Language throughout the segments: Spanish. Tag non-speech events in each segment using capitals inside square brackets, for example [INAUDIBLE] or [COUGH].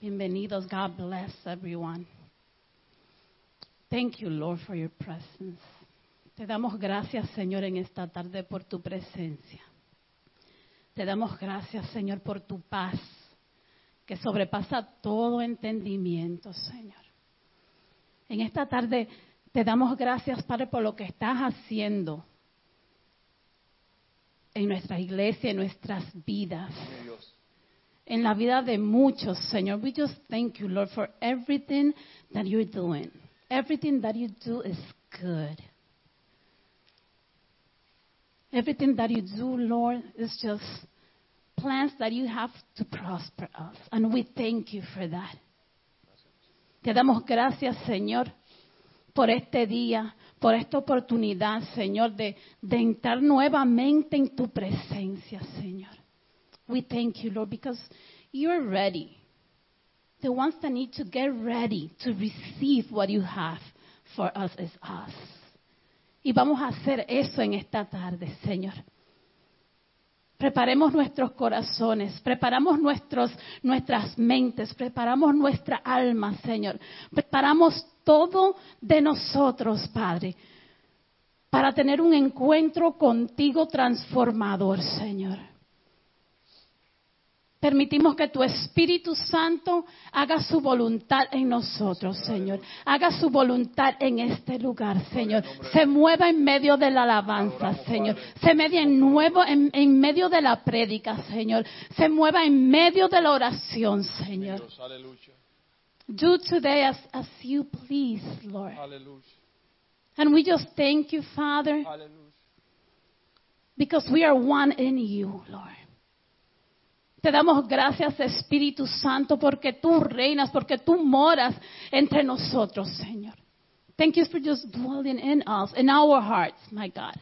Bienvenidos. God bless everyone. Thank you, Lord, for your presence. Te damos gracias, Señor, en esta tarde por tu presencia. Te damos gracias, Señor, por tu paz, que sobrepasa todo entendimiento, Señor. En esta tarde te damos gracias, Padre, por lo que estás haciendo en nuestra iglesia, en nuestras vidas, en la vida de muchos, Señor. We just thank you, Lord, for everything that you're doing. Everything that you do is good. Everything that you do, Lord, is just plans that you have to prosper us. And we thank you for that. Te damos gracias, Señor, por este día, por esta oportunidad, Señor, de, de entrar nuevamente en tu presencia, Señor. We thank you, Lord, because you're ready. The ones that need to get ready to receive what you have for us is us. Y vamos a hacer eso en esta tarde, Señor. Preparemos nuestros corazones, preparamos nuestros, nuestras mentes, preparamos nuestra alma, Señor. Preparamos todo de nosotros, Padre, para tener un encuentro contigo transformador, Señor. Permitimos que tu Espíritu Santo haga su voluntad en nosotros, Señor. Haga su voluntad en este lugar, Señor. Se mueva en medio de la alabanza, Señor. Se mueva en, nuevo, en, en medio de la prédica, Señor. Se mueva en medio de la oración, Señor. Do today as, as you please, Lord. And we just thank you, Father, because we are one in you, Lord. Te damos gracias, Espíritu Santo, porque tú reinas, porque tú moras entre nosotros, Señor. Thank you for just dwelling in us, in our hearts, my God.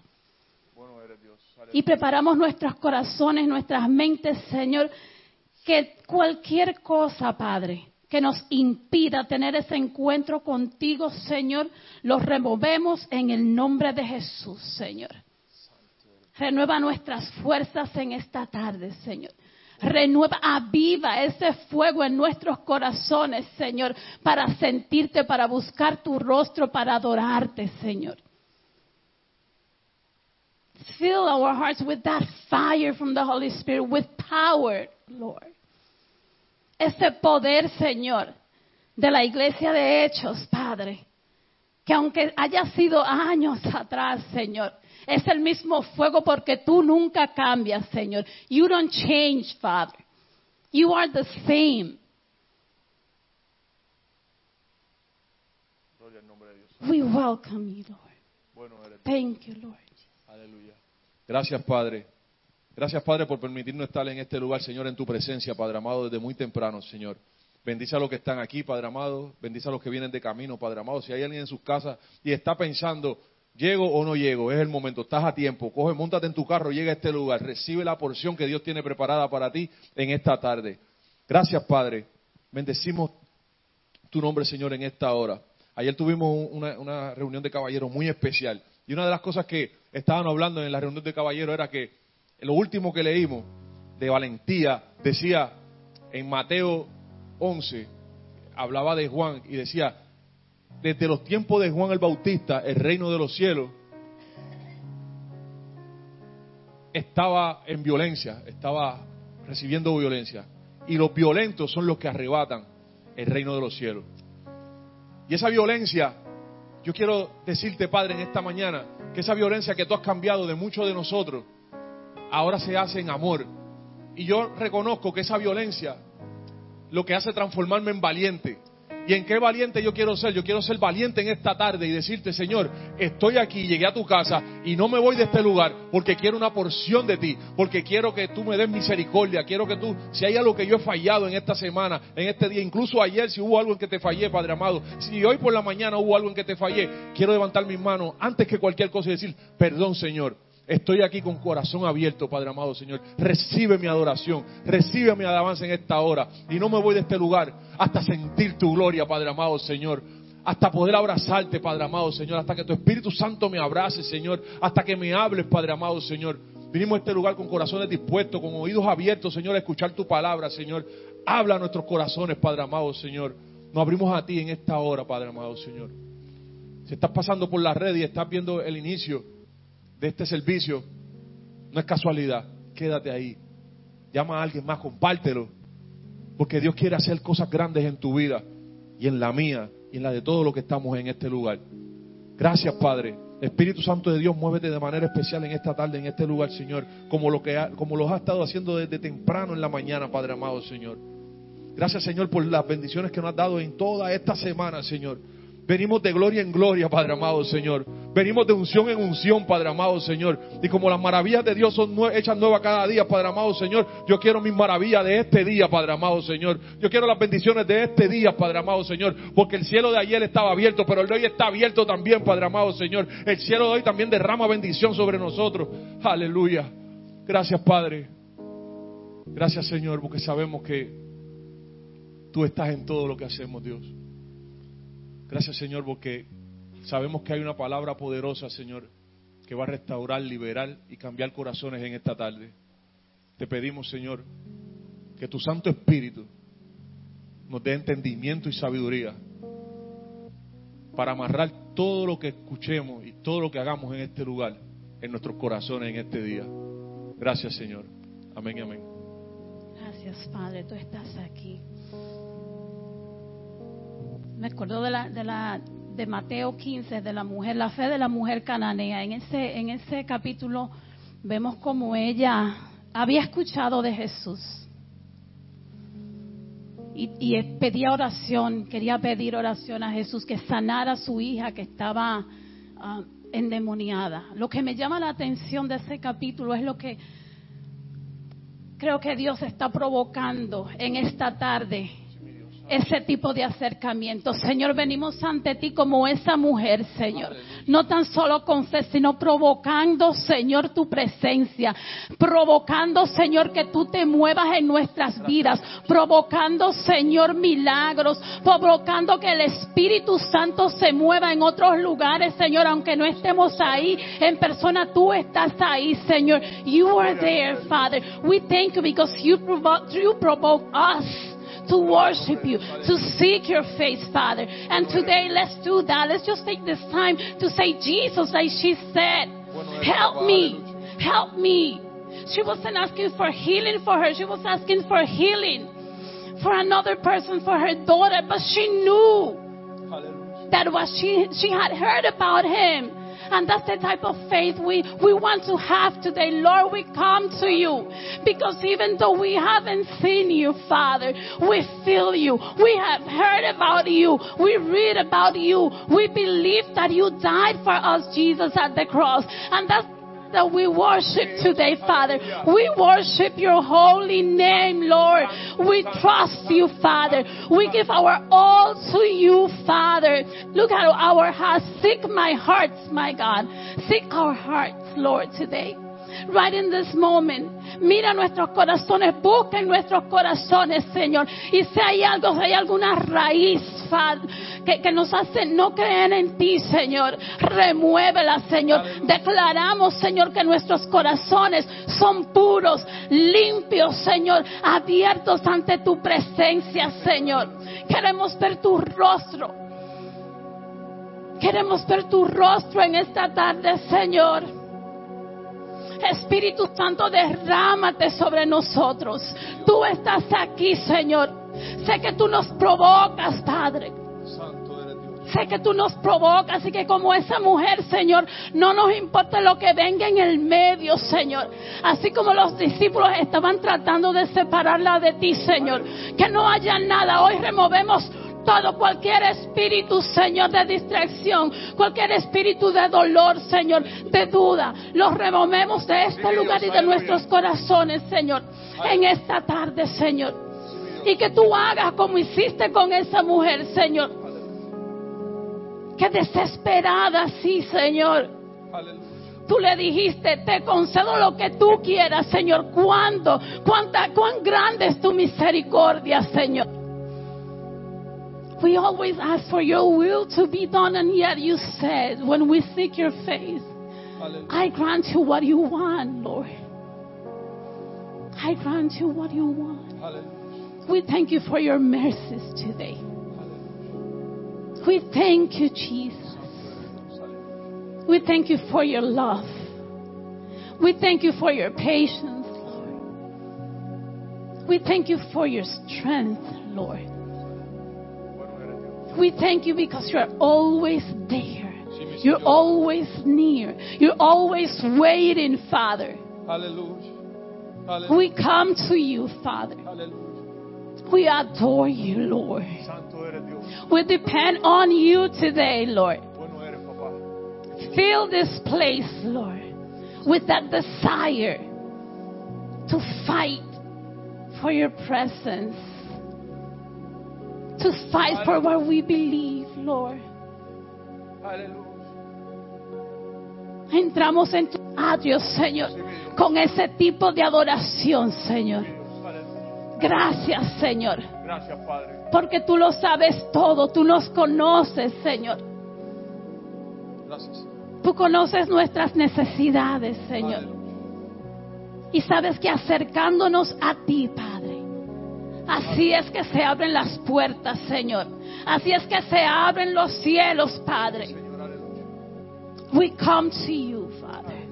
Y preparamos nuestros corazones, nuestras mentes, Señor, que cualquier cosa, Padre, que nos impida tener ese encuentro contigo, Señor, lo removemos en el nombre de Jesús, Señor. Renueva nuestras fuerzas en esta tarde, Señor. Renueva, aviva ese fuego en nuestros corazones, Señor, para sentirte, para buscar tu rostro, para adorarte, Señor. Fill our hearts with that fire from the Holy Spirit, with power, Lord. Ese poder, Señor, de la iglesia de Hechos, Padre, que aunque haya sido años atrás, Señor, es el mismo fuego porque tú nunca cambias, Señor. You don't change, Father. You are the same. We welcome you, Lord. Thank you, Lord. Aleluya. Gracias, Padre. Gracias, Padre, por permitirnos estar en este lugar, Señor, en tu presencia, Padre amado, desde muy temprano, Señor. Bendice a los que están aquí, Padre amado. Bendice a los que vienen de camino, Padre amado. Si hay alguien en sus casas y está pensando, ¿llego o no llego? Es el momento, estás a tiempo. Coge, montate en tu carro, llega a este lugar. Recibe la porción que Dios tiene preparada para ti en esta tarde. Gracias, Padre. Bendecimos tu nombre, Señor, en esta hora. Ayer tuvimos una, una reunión de caballeros muy especial. Y una de las cosas que estaban hablando en la reunión de caballeros era que lo último que leímos de valentía decía en Mateo 11, hablaba de Juan y decía, desde los tiempos de Juan el Bautista, el reino de los cielos estaba en violencia, estaba recibiendo violencia. Y los violentos son los que arrebatan el reino de los cielos. Y esa violencia, yo quiero decirte, Padre, en esta mañana, que esa violencia que tú has cambiado de muchos de nosotros, ahora se hace en amor. Y yo reconozco que esa violencia lo que hace transformarme en valiente. ¿Y en qué valiente yo quiero ser? Yo quiero ser valiente en esta tarde y decirte, Señor, estoy aquí, llegué a tu casa y no me voy de este lugar porque quiero una porción de ti, porque quiero que tú me des misericordia, quiero que tú, si hay algo que yo he fallado en esta semana, en este día, incluso ayer, si hubo algo en que te fallé, Padre amado, si hoy por la mañana hubo algo en que te fallé, quiero levantar mis manos antes que cualquier cosa y decir, perdón, Señor. Estoy aquí con corazón abierto, Padre amado Señor. Recibe mi adoración, recibe mi alabanza en esta hora. Y no me voy de este lugar hasta sentir tu gloria, Padre amado Señor. Hasta poder abrazarte, Padre amado Señor. Hasta que tu Espíritu Santo me abrace, Señor. Hasta que me hables, Padre amado Señor. Vinimos a este lugar con corazones dispuestos, con oídos abiertos, Señor, a escuchar tu palabra, Señor. Habla a nuestros corazones, Padre amado, Señor. Nos abrimos a ti en esta hora, Padre amado, Señor. Si estás pasando por la red y estás viendo el inicio de este servicio, no es casualidad. Quédate ahí. Llama a alguien más, compártelo. Porque Dios quiere hacer cosas grandes en tu vida y en la mía y en la de todos los que estamos en este lugar. Gracias, Padre. Espíritu Santo de Dios, muévete de manera especial en esta tarde, en este lugar, Señor, como lo que como lo has estado haciendo desde temprano en la mañana, Padre amado, Señor. Gracias, Señor, por las bendiciones que nos has dado en toda esta semana, Señor. Venimos de gloria en gloria, Padre amado Señor. Venimos de unción en unción, Padre amado Señor. Y como las maravillas de Dios son hechas nuevas cada día, Padre amado Señor, yo quiero mis maravillas de este día, Padre amado Señor. Yo quiero las bendiciones de este día, Padre amado Señor. Porque el cielo de ayer estaba abierto, pero el de hoy está abierto también, Padre amado Señor. El cielo de hoy también derrama bendición sobre nosotros. Aleluya. Gracias, Padre. Gracias, Señor, porque sabemos que tú estás en todo lo que hacemos, Dios. Gracias Señor porque sabemos que hay una palabra poderosa, Señor, que va a restaurar, liberar y cambiar corazones en esta tarde. Te pedimos, Señor, que tu Santo Espíritu nos dé entendimiento y sabiduría para amarrar todo lo que escuchemos y todo lo que hagamos en este lugar, en nuestros corazones en este día. Gracias, Señor. Amén y amén. Gracias, Padre, tú estás aquí me acuerdo de la, de la de Mateo 15 de la mujer, la fe de la mujer cananea. En ese en ese capítulo vemos como ella había escuchado de Jesús. Y, pedía oración, quería pedir oración a Jesús que sanara a su hija que estaba uh, endemoniada. Lo que me llama la atención de ese capítulo es lo que creo que Dios está provocando en esta tarde ese tipo de acercamiento. Señor, venimos ante ti como esa mujer, Señor. No tan solo con fe, sino provocando, Señor, tu presencia. Provocando, Señor, que tú te muevas en nuestras vidas. Provocando, Señor, milagros. Provocando que el Espíritu Santo se mueva en otros lugares, Señor, aunque no estemos ahí en persona. Tú estás ahí, Señor. You are there, Father. We thank you because you provoke, you provoke us to worship you, to seek your face, Father. And today, let's do that. Let's just take this time to say, Jesus, like she said, help me, help me. She wasn't asking for healing for her, she was asking for healing for another person, for her daughter, but she knew that what she, she had heard about him and that's the type of faith we, we want to have today. Lord, we come to you because even though we haven't seen you, Father, we feel you. We have heard about you. We read about you. We believe that you died for us, Jesus, at the cross. And that's that we worship today, Father. We worship your holy name, Lord. We trust you, Father. We give our all to you, Father. Look at our hearts. Seek my hearts, my God. Seek our hearts, Lord, today. Right in this moment. Mira nuestros corazones, busca en nuestros corazones, Señor. Y si hay algo, si hay alguna raíz que, que nos hace no creer en ti, Señor, remuévela, Señor. Declaramos, Señor, que nuestros corazones son puros, limpios, Señor, abiertos ante tu presencia, Señor. Queremos ver tu rostro. Queremos ver tu rostro en esta tarde, Señor. Espíritu Santo, derrámate sobre nosotros. Tú estás aquí, Señor. Sé que tú nos provocas, Padre. Sé que tú nos provocas y que como esa mujer, Señor, no nos importa lo que venga en el medio, Señor. Así como los discípulos estaban tratando de separarla de ti, Señor. Que no haya nada. Hoy removemos todo, cualquier espíritu, Señor, de distracción, cualquier espíritu de dolor, Señor, de duda, los removemos de este lugar y de nuestros corazones, Señor, en esta tarde, Señor. Y que tú hagas como hiciste con esa mujer, Señor. Que desesperada, sí, Señor. Tú le dijiste, te concedo lo que tú quieras, Señor. ¿Cuándo? ¿Cuánta, cuán grande es tu misericordia, Señor? We always ask for your will to be done, and yet you said, when we seek your face, Hallelujah. I grant you what you want, Lord. I grant you what you want. Hallelujah. We thank you for your mercies today. We thank you, Jesus. We thank you for your love. We thank you for your patience, Lord. We thank you for your strength, Lord. We thank you because you're always there. You're always near. You're always waiting, Father. Aleluya. Aleluya. We come to you, Father. Aleluya. We adore you, Lord. Santo eres Dios. We depend on you today, Lord. Bueno eres, papá. Fill this place, Lord, with that desire to fight for your presence, to fight for what we believe, Lord. Entramos en tu atrio, Señor, con ese tipo de adoración, Señor. Gracias, Señor, Gracias, Padre. porque tú lo sabes todo, tú nos conoces, Señor. Tú conoces nuestras necesidades, Señor. Y sabes que acercándonos a ti, Padre, así es que se abren las puertas, Señor. Así es que se abren los cielos, Padre. We come to you, Father.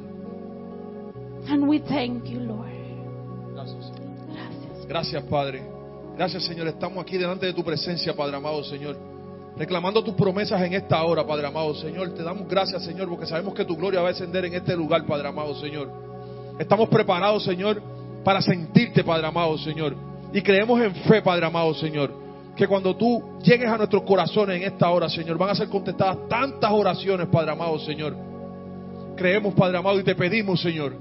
And we thank you, Lord. Gracias. Gracias. Gracias, Padre. Gracias, Señor. Estamos aquí delante de tu presencia, Padre amado, Señor. Reclamando tus promesas en esta hora, Padre amado, Señor. Te damos gracias, Señor, porque sabemos que tu gloria va a descender en este lugar, Padre amado, Señor. Estamos preparados, Señor, para sentirte, Padre amado, Señor. Y creemos en fe, Padre amado, Señor. Que cuando tú llegues a nuestros corazones en esta hora, Señor, van a ser contestadas tantas oraciones, Padre amado, Señor. Creemos, Padre amado, y te pedimos, Señor,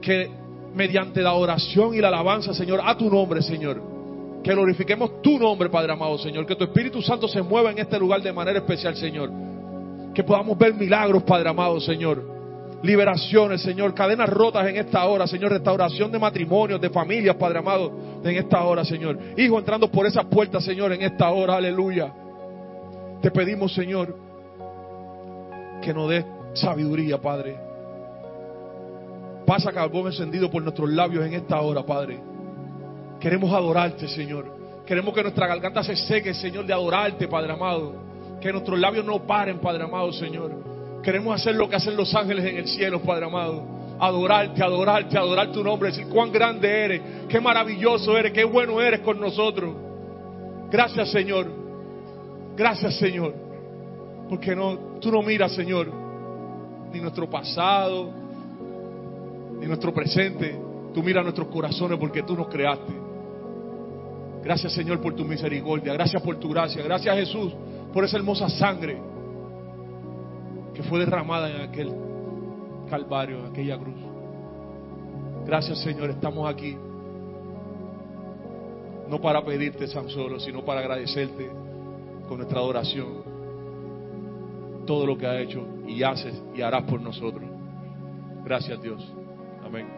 que mediante la oración y la alabanza, Señor, a tu nombre, Señor, que glorifiquemos tu nombre, Padre amado, Señor, que tu Espíritu Santo se mueva en este lugar de manera especial, Señor, que podamos ver milagros, Padre amado, Señor, liberaciones, Señor, cadenas rotas en esta hora, Señor, restauración de matrimonios, de familias, Padre amado, en esta hora, Señor, hijo entrando por esas puertas, Señor, en esta hora, aleluya, te pedimos, Señor, que nos des sabiduría, Padre, Pasa carbón encendido por nuestros labios en esta hora, Padre. Queremos adorarte, Señor. Queremos que nuestra garganta se seque, Señor, de adorarte, Padre amado. Que nuestros labios no paren, Padre amado, Señor. Queremos hacer lo que hacen los ángeles en el cielo, Padre amado. Adorarte, adorarte, adorar tu nombre. Decir cuán grande eres, qué maravilloso eres, qué bueno eres con nosotros. Gracias, Señor. Gracias, Señor. Porque no, tú no miras, Señor, ni nuestro pasado, ni nuestro presente. Tú miras nuestros corazones porque tú nos creaste. Gracias Señor por tu misericordia. Gracias por tu gracia. Gracias Jesús por esa hermosa sangre que fue derramada en aquel calvario, en aquella cruz. Gracias Señor, estamos aquí. No para pedirte tan solo, sino para agradecerte con nuestra adoración todo lo que ha hecho y haces y harás por nosotros. Gracias Dios. Amén.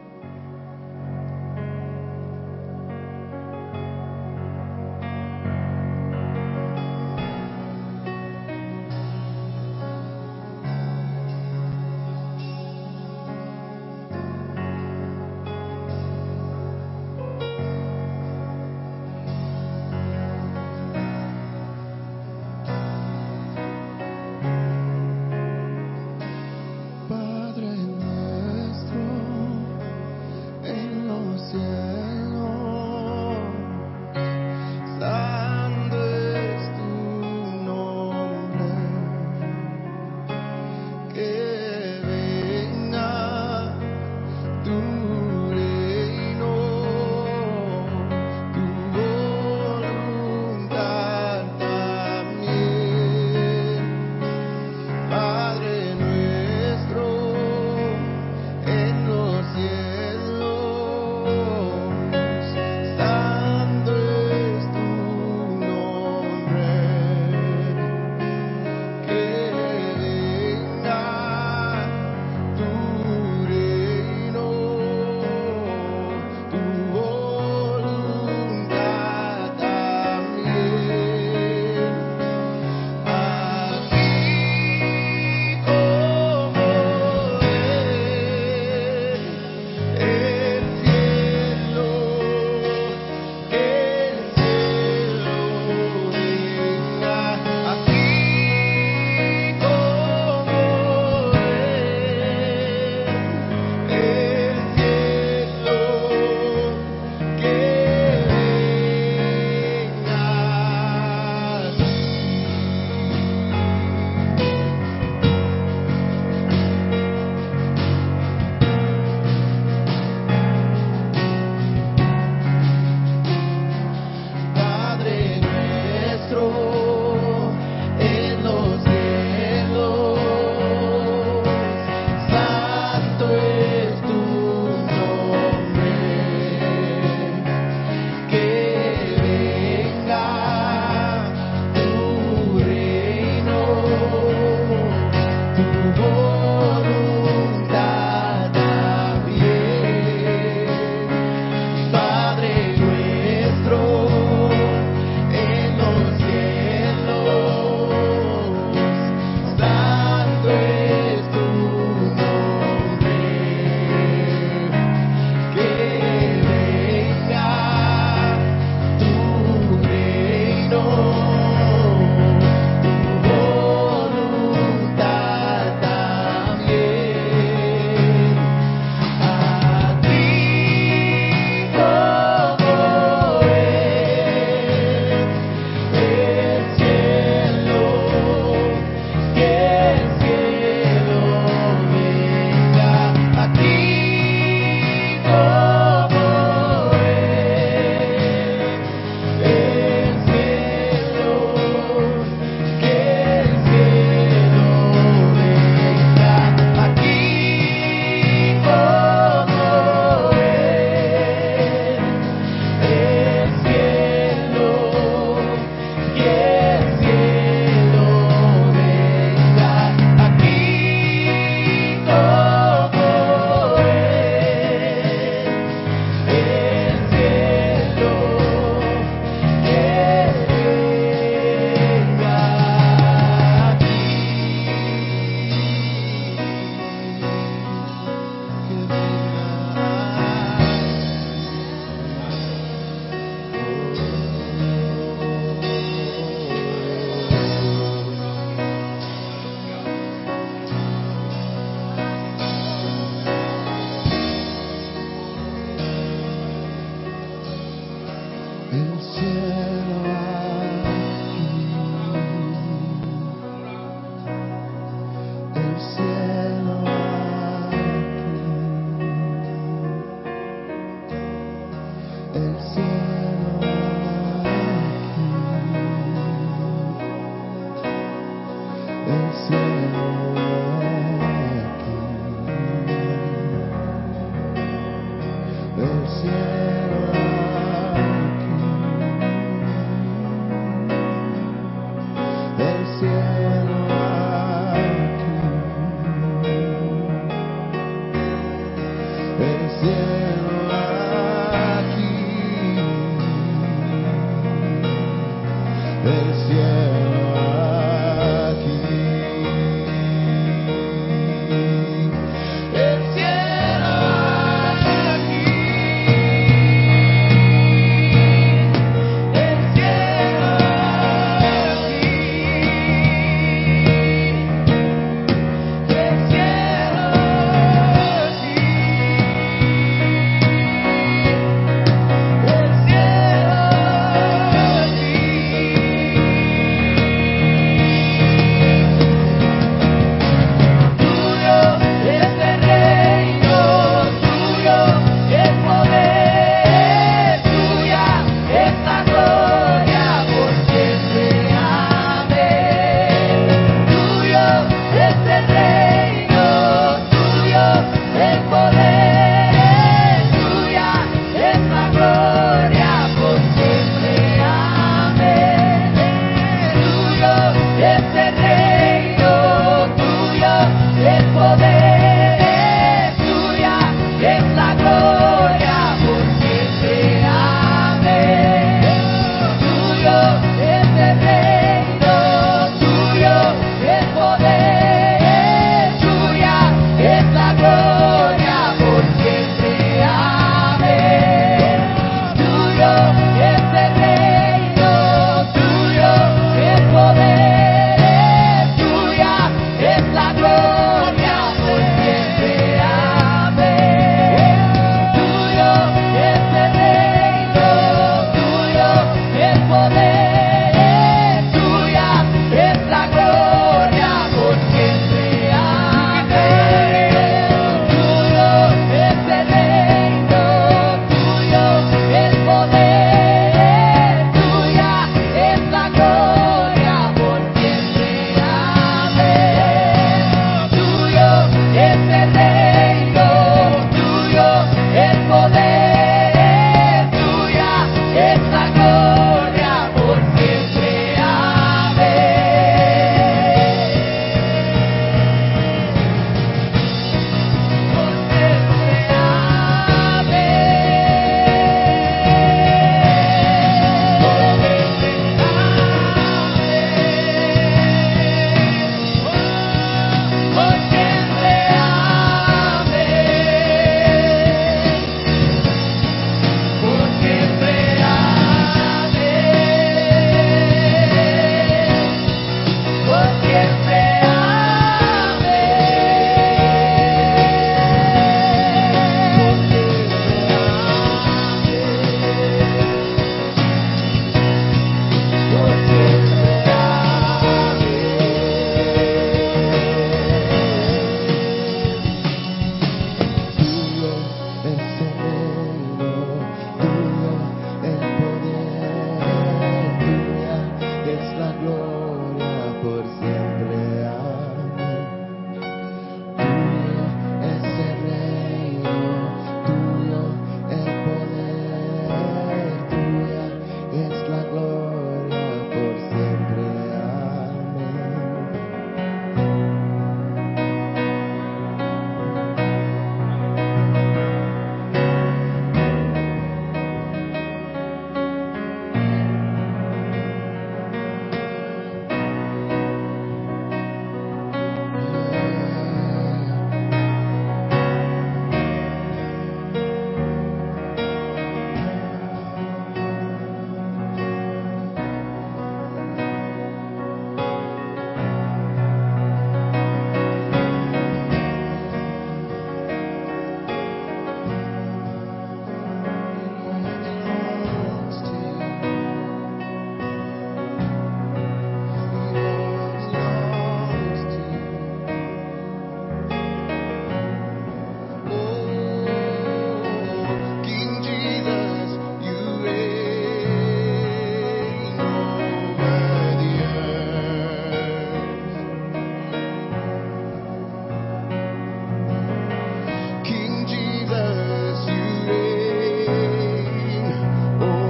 Oh.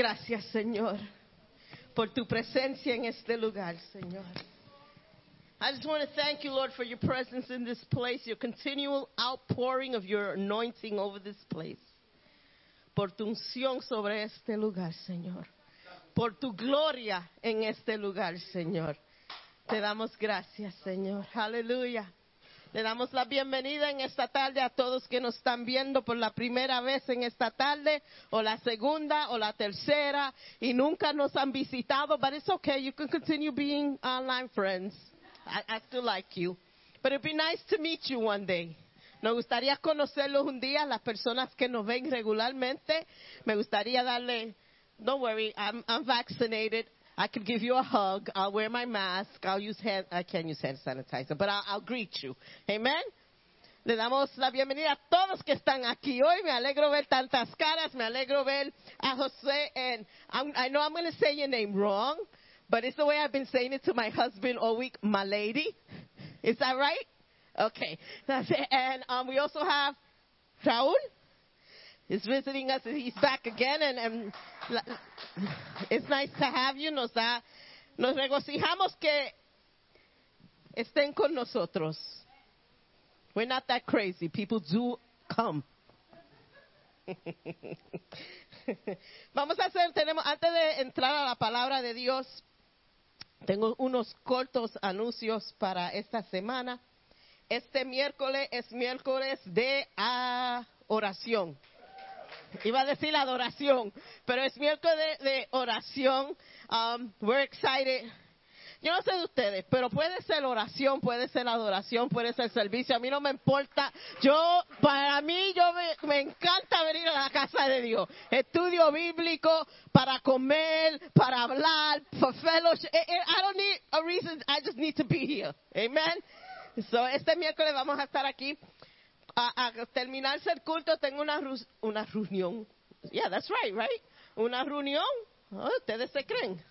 Gracias, Señor, por tu presencia en este lugar, Señor. I just want to thank you, Lord, for your presence in this place, your continual outpouring of your anointing over this place. Por tu unción sobre este lugar, Señor. Por tu gloria en este lugar, Señor. Te damos gracias, Señor. Aleluya. Le damos la bienvenida en esta tarde a todos que nos están viendo por la primera vez en esta tarde, o la segunda, o la tercera, y nunca nos han visitado, but it's okay. You can continue being online friends. I, I still like you. But it'd be nice to meet you one day. Nos gustaría conocerlos un día, las personas que nos ven regularmente. Me gustaría darle, don't worry, I'm, I'm vaccinated. I can give you a hug. I'll wear my mask. I'll use hand, I can't use hand sanitizer, but I'll, I'll greet you. Amen. Le damos la bienvenida a todos que están aquí hoy. Me alegro ver tantas caras. Me alegro ver a José. And I'm, I know I'm going to say your name wrong, but it's the way I've been saying it to my husband all week, my lady. Is that right? Okay. That's it. And um, we also have Raúl. He's visiting us. He's back again. And, and it's nice to have you. Nos da, nos regocijamos que estén con nosotros. We're not that crazy. People do come. [LAUGHS] Vamos a hacer, tenemos, antes de entrar a la palabra de Dios, tengo unos cortos anuncios para esta semana. Este miércoles es miércoles de ah, oración. Iba a decir adoración, pero es miércoles de, oración. Um, we're excited. Yo no sé de ustedes, pero puede ser oración, puede ser adoración, puede ser servicio. A mí no me importa. Yo, para mí, yo me, me encanta venir a la casa de Dios. Estudio bíblico para comer, para hablar, for fellowship. Eh, eh, I don't need a reason. I just need to be here. Amen. So, este miércoles vamos a estar aquí. A, a terminarse el culto tengo una, una reunión. Yeah, that's right, right? Una reunión. Oh, Ustedes se creen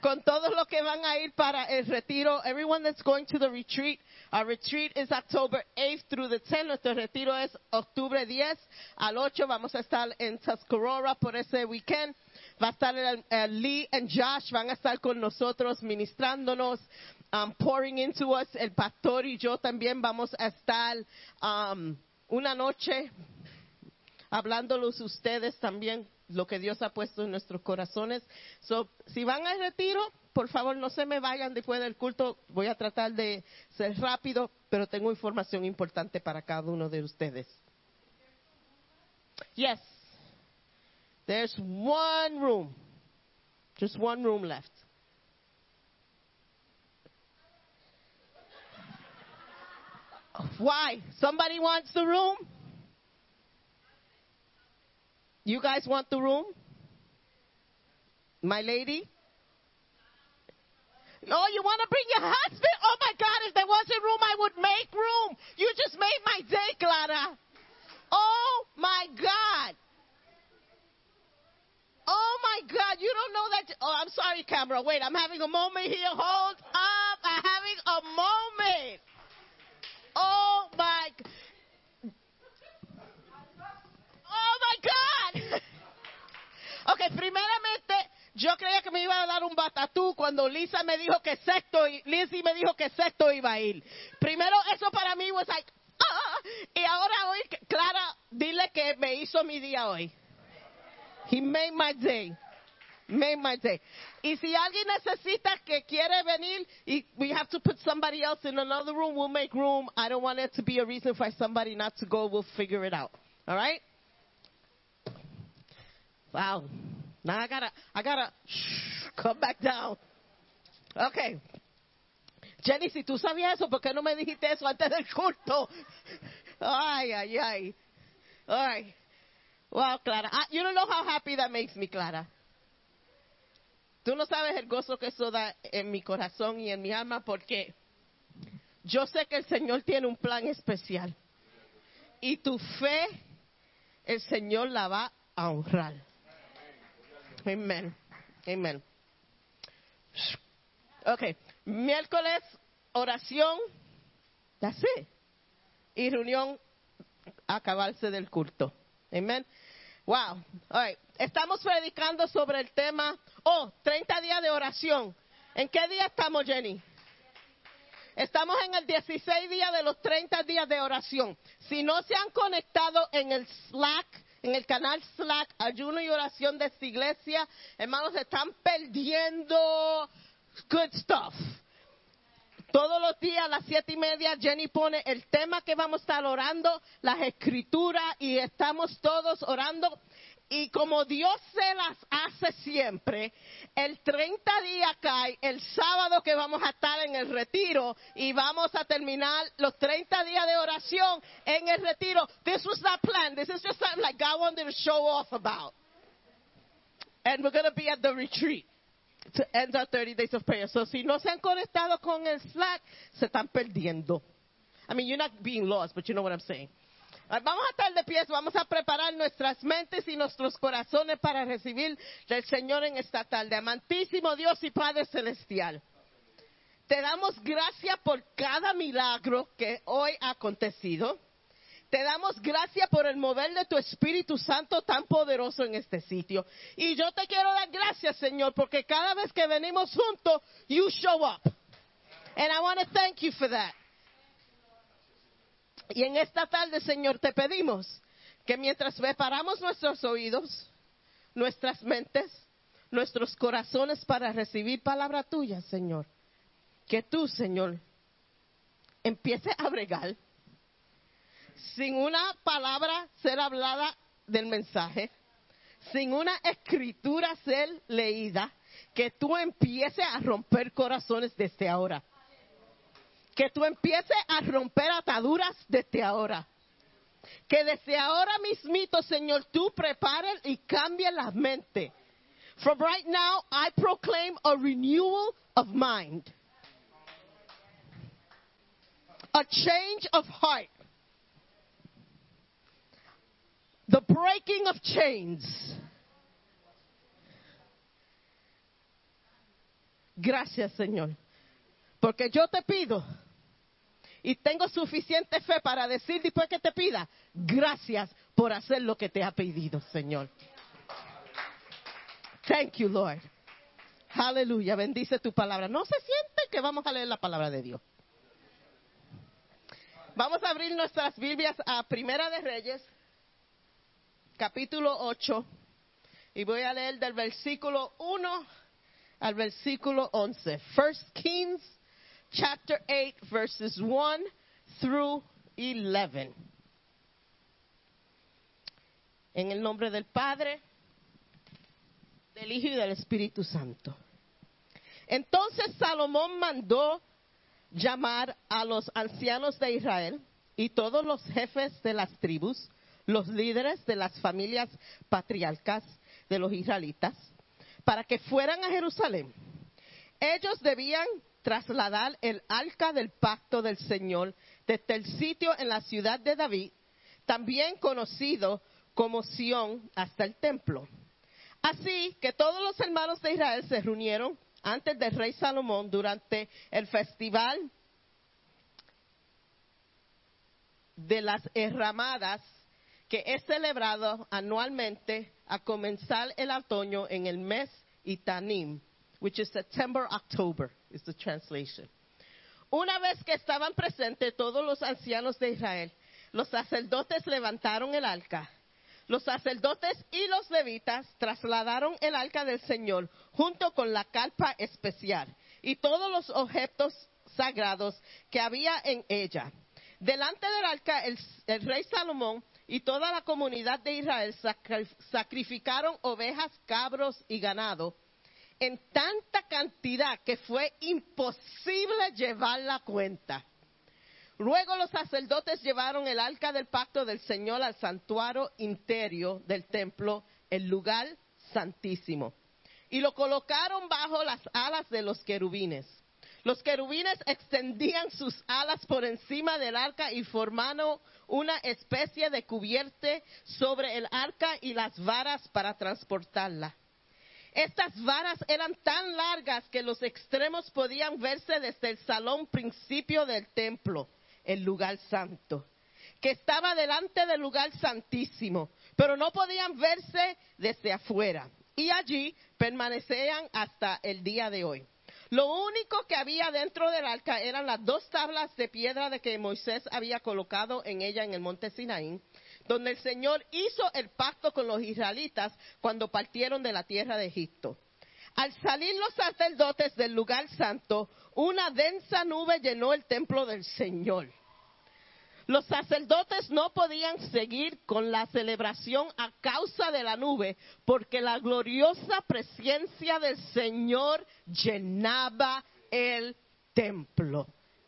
con todos los que van a ir para el retiro, everyone that's going to the retreat, our retreat is October 8th through the 10th, nuestro retiro es octubre 10 al 8, vamos a estar en Tuscarora por ese weekend, va a estar el, el Lee and Josh, van a estar con nosotros ministrándonos, um, pouring into us, el pastor y yo también vamos a estar um, una noche hablándolos ustedes también lo que Dios ha puesto en nuestros corazones. So, si van al retiro, por favor no se me vayan después del culto. Voy a tratar de ser rápido, pero tengo información importante para cada uno de ustedes. Yes. There's one room. Just one room left. Why? Somebody wants the room? You guys want the room? My lady? Oh, you want to bring your husband? Oh my God, if there wasn't room, I would make room. You just made my day, Clara. Oh my God. Oh my God, you don't know that. Oh, I'm sorry, camera. Wait, I'm having a moment here. Hold up. I'm having a moment. Oh my. Oh my God. [LAUGHS] Ok, primeramente, yo creía que me iba a dar un batatú cuando Lisa me dijo que sexto, Lizzie me dijo que sexto iba a ir. Primero, eso para mí was like, ah, y ahora hoy, Clara, dile que me hizo mi día hoy. He made my day. Made my day. Y si alguien necesita que quiere venir, we have to put somebody else in another room, we'll make room. I don't want it to be a reason for somebody not to go. We'll figure it out. All right? Wow. Now I gotta, I gotta come back down. Okay. Jenny, si tú sabías eso, ¿por qué no me dijiste eso antes del culto? Ay, ay, ay. All right. Wow, Clara. I- you don't know how happy that makes me, Clara. Tú no sabes el gozo que eso da en mi corazón y en mi alma porque yo sé que el Señor tiene un plan especial. Y tu fe, el Señor la va a honrar. Amen. Amen. Ok. Miércoles, oración. It. Y reunión, acabarse del culto. Amen. Wow. All right. Estamos predicando sobre el tema, oh, 30 días de oración. ¿En qué día estamos, Jenny? Estamos en el 16 día de los 30 días de oración. Si no se han conectado en el Slack, en el canal Slack, ayuno y oración de esta iglesia, hermanos, están perdiendo good stuff. Todos los días a las siete y media Jenny pone el tema que vamos a estar orando, las escrituras y estamos todos orando. Y como Dios se las hace siempre, el 30 día cae el sábado que vamos a estar en el retiro y vamos a terminar los 30 días de oración en el retiro. This was not planned. This is just something like God wanted to show off about. And we're going to be at the retreat to end our 30 days of prayer. So si no se han conectado con el Slack, se están perdiendo. I mean, you're not being lost, but you know what I'm saying. Vamos a estar de pies, vamos a preparar nuestras mentes y nuestros corazones para recibir del Señor en esta tarde. Amantísimo Dios y Padre Celestial. Te damos gracias por cada milagro que hoy ha acontecido. Te damos gracias por el mover de tu Espíritu Santo tan poderoso en este sitio. Y yo te quiero dar gracias, Señor, porque cada vez que venimos juntos, you show up. And I want to thank you for that. Y en esta tarde, Señor, te pedimos que mientras preparamos nuestros oídos, nuestras mentes, nuestros corazones para recibir palabra tuya, Señor, que tú, Señor, empieces a bregar sin una palabra ser hablada del mensaje, sin una escritura ser leída, que tú empieces a romper corazones desde ahora. Que tú empieces a romper ataduras desde ahora. Que desde ahora mismito, Señor, tú prepares y cambies la mente. From right now, I proclaim a renewal of mind. A change of heart. The breaking of chains. Gracias, Señor. Porque yo te pido y tengo suficiente fe para decir después que te pida, gracias por hacer lo que te ha pedido, Señor. Thank you, Lord. Aleluya, bendice tu palabra. No se siente que vamos a leer la palabra de Dios. Vamos a abrir nuestras Biblias a Primera de Reyes, capítulo 8, y voy a leer del versículo 1 al versículo 11. First Kings chapter 8 verses 1 through 11. En el nombre del Padre, del Hijo y del Espíritu Santo. Entonces Salomón mandó llamar a los ancianos de Israel y todos los jefes de las tribus, los líderes de las familias patriarcas de los israelitas, para que fueran a Jerusalén. Ellos debían trasladar el arca del pacto del Señor desde el sitio en la ciudad de David, también conocido como Sión, hasta el templo. Así que todos los hermanos de Israel se reunieron antes del rey Salomón durante el festival de las herramadas que es celebrado anualmente a comenzar el otoño en el mes Itanim, which is September, October, is the translation. Una vez que estaban presentes todos los ancianos de Israel, los sacerdotes levantaron el arca. Los sacerdotes y los levitas trasladaron el arca del Señor junto con la carpa especial y todos los objetos sagrados que había en ella. Delante del arca, el, el rey Salomón y toda la comunidad de Israel sacri- sacrificaron ovejas, cabros y ganado en tanta cantidad que fue imposible llevar la cuenta. Luego los sacerdotes llevaron el arca del pacto del Señor al santuario interior del templo, el lugar santísimo, y lo colocaron bajo las alas de los querubines. Los querubines extendían sus alas por encima del arca y formaron una especie de cubierte sobre el arca y las varas para transportarla. Estas varas eran tan largas que los extremos podían verse desde el salón principio del templo, el lugar santo. que estaba delante del lugar santísimo, pero no podían verse desde afuera. Y allí permanecían hasta el día de hoy. Lo único que había dentro del arca eran las dos tablas de piedra de que Moisés había colocado en ella en el monte Sinaí, donde el Señor hizo el pacto con los israelitas cuando partieron de la tierra de Egipto. Al salir los sacerdotes del lugar santo, una densa nube llenó el templo del Señor. Los sacerdotes no podían seguir con la celebración a causa de la nube, porque la gloriosa presencia del Señor llenaba el templo.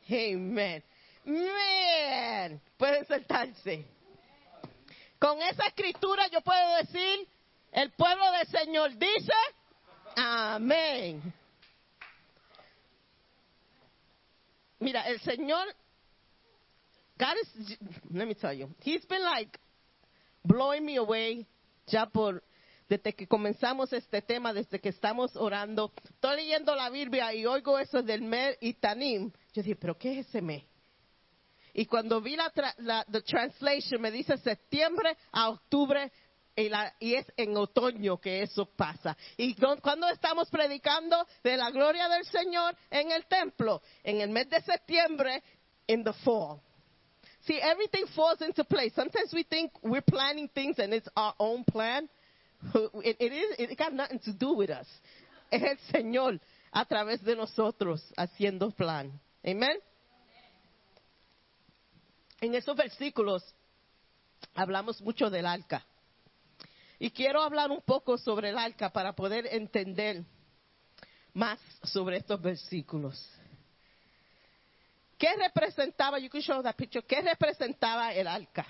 Amen. Man, pueden sentarse. Con esa escritura yo puedo decir, el pueblo del Señor dice, amén. Mira, el Señor, God is, let me tell you, He's been like blowing me away ya por, desde que comenzamos este tema, desde que estamos orando. Estoy leyendo la Biblia y oigo eso del Mer y Tanim. Yo dije, ¿pero qué es ese mes? Y cuando vi la, the translation, me dice septiembre a octubre y, es en otoño que eso pasa. Y cuando estamos predicando de la gloria del Señor en el templo, en el mes de septiembre, in the fall. See, everything falls into place. Sometimes we think we're planning things and it's our own plan. It, it it got nothing to do with us. Es el Señor a través de nosotros haciendo plan. Amen. En esos versículos hablamos mucho del arca. Y quiero hablar un poco sobre el arca para poder entender más sobre estos versículos. ¿Qué representaba? You can show that picture. ¿Qué representaba el arca?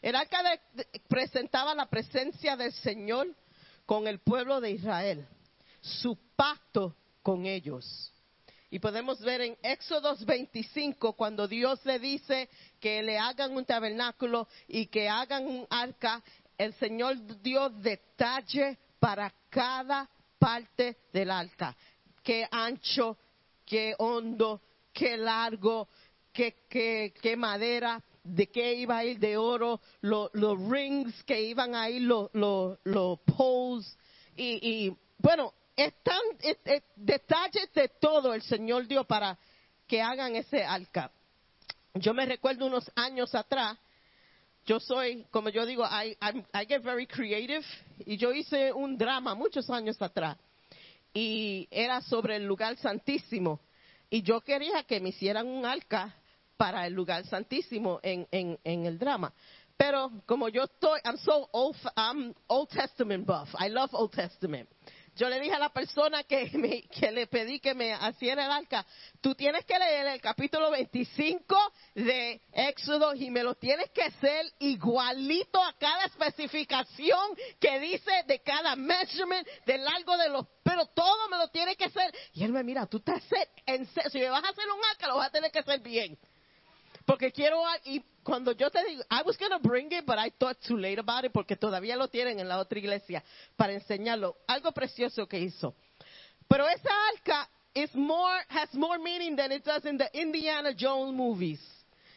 El arca de- de- presentaba la presencia del Señor con el pueblo de Israel, su pacto con ellos. Y podemos ver en Éxodo 25 cuando Dios le dice que le hagan un tabernáculo y que hagan un arca, el Señor dio detalle para cada parte del arca. Qué ancho, qué hondo, qué largo, qué, qué, qué madera, de qué iba a ir de oro, lo- los rings que iban a ir, los los poles. Y, y, bueno, están es- es- detalles de todo el Señor dio para que hagan ese arca. Yo me recuerdo unos años atrás, yo soy, como yo digo, I, I get very creative, y yo hice un drama muchos años atrás, y era sobre el lugar santísimo, y yo quería que me hicieran un arca para el lugar santísimo en, en, en el drama. Pero como yo estoy, I'm so old, I'm Old Testament buff. I love Old Testament. Yo le dije a la persona que, [LAUGHS] me- le pedí que me hiciera el arca, tú tienes que leer el capítulo 25 de Éxodo y me lo tienes que hacer igualito a cada especificación que dice de cada measurement, del largo de los, pero todo me lo tiene que hacer. Y él me mira, tú en serio, si me vas a hacer un arca, lo vas a tener que hacer bien. Porque quiero, y cuando yo te digo, I was going to bring it, but I thought too late about it, porque todavía lo tienen en la otra iglesia para enseñarlo. Algo precioso que hizo. Pero esa arca is more, has more meaning than it does in the Indiana Jones movies.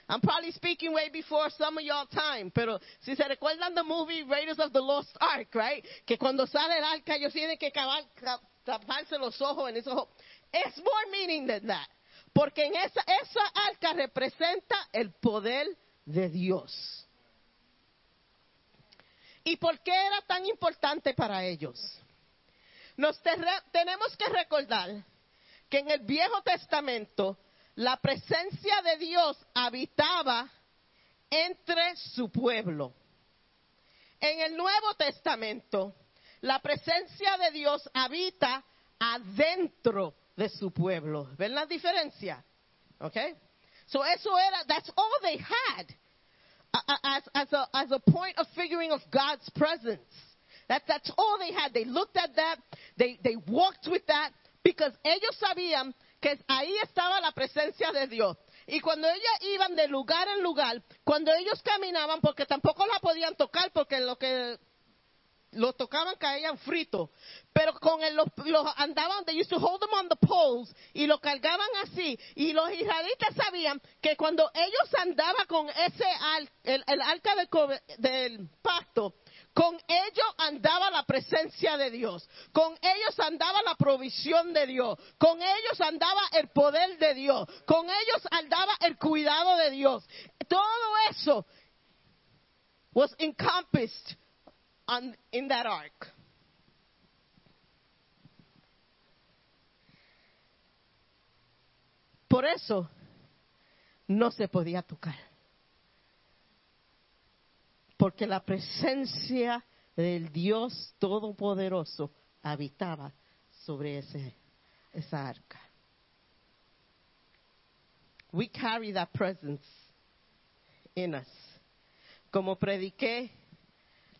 I'm probably speaking way before some of y'all time, pero si se recuerdan the movie Raiders of the Lost Ark, right? Que cuando sale el arca ellos tienen que taparse los ojos en esos ojos. It's more meaning than that. Porque en esa, esa arca representa el poder de Dios. ¿Y por qué era tan importante para ellos? Nos te- tenemos que recordar que en el Viejo Testamento la presencia de Dios habitaba entre su pueblo. En el Nuevo Testamento la presencia de Dios habita adentro de su pueblo. ¿Ven la diferencia? Okay? So eso era, that's all they had as, as, a, as a point of figuring of God's presence. That, that's all they had. They looked at that, they, they walked with that, because ellos sabían que ahí estaba la presencia de Dios. Y cuando ellos iban de lugar en lugar, cuando ellos caminaban, porque tampoco la podían tocar, porque lo que lo tocaban caían fritos. Pero con el, los, los andaban, they used to hold them on the poles y lo cargaban así. Y los israelitas sabían que cuando ellos andaban con ese al- el, el del, del pacto, con ellos andaba la presencia de Dios. Con ellos andaba la provisión de Dios. Con ellos andaba el poder de Dios. Con ellos andaba el cuidado de Dios. Todo eso was encompassed on, in that ark. Por eso no se podía tocar. Porque la presencia del Dios Todopoderoso habitaba sobre ese, esa arca. We carry that presence in us. Como prediqué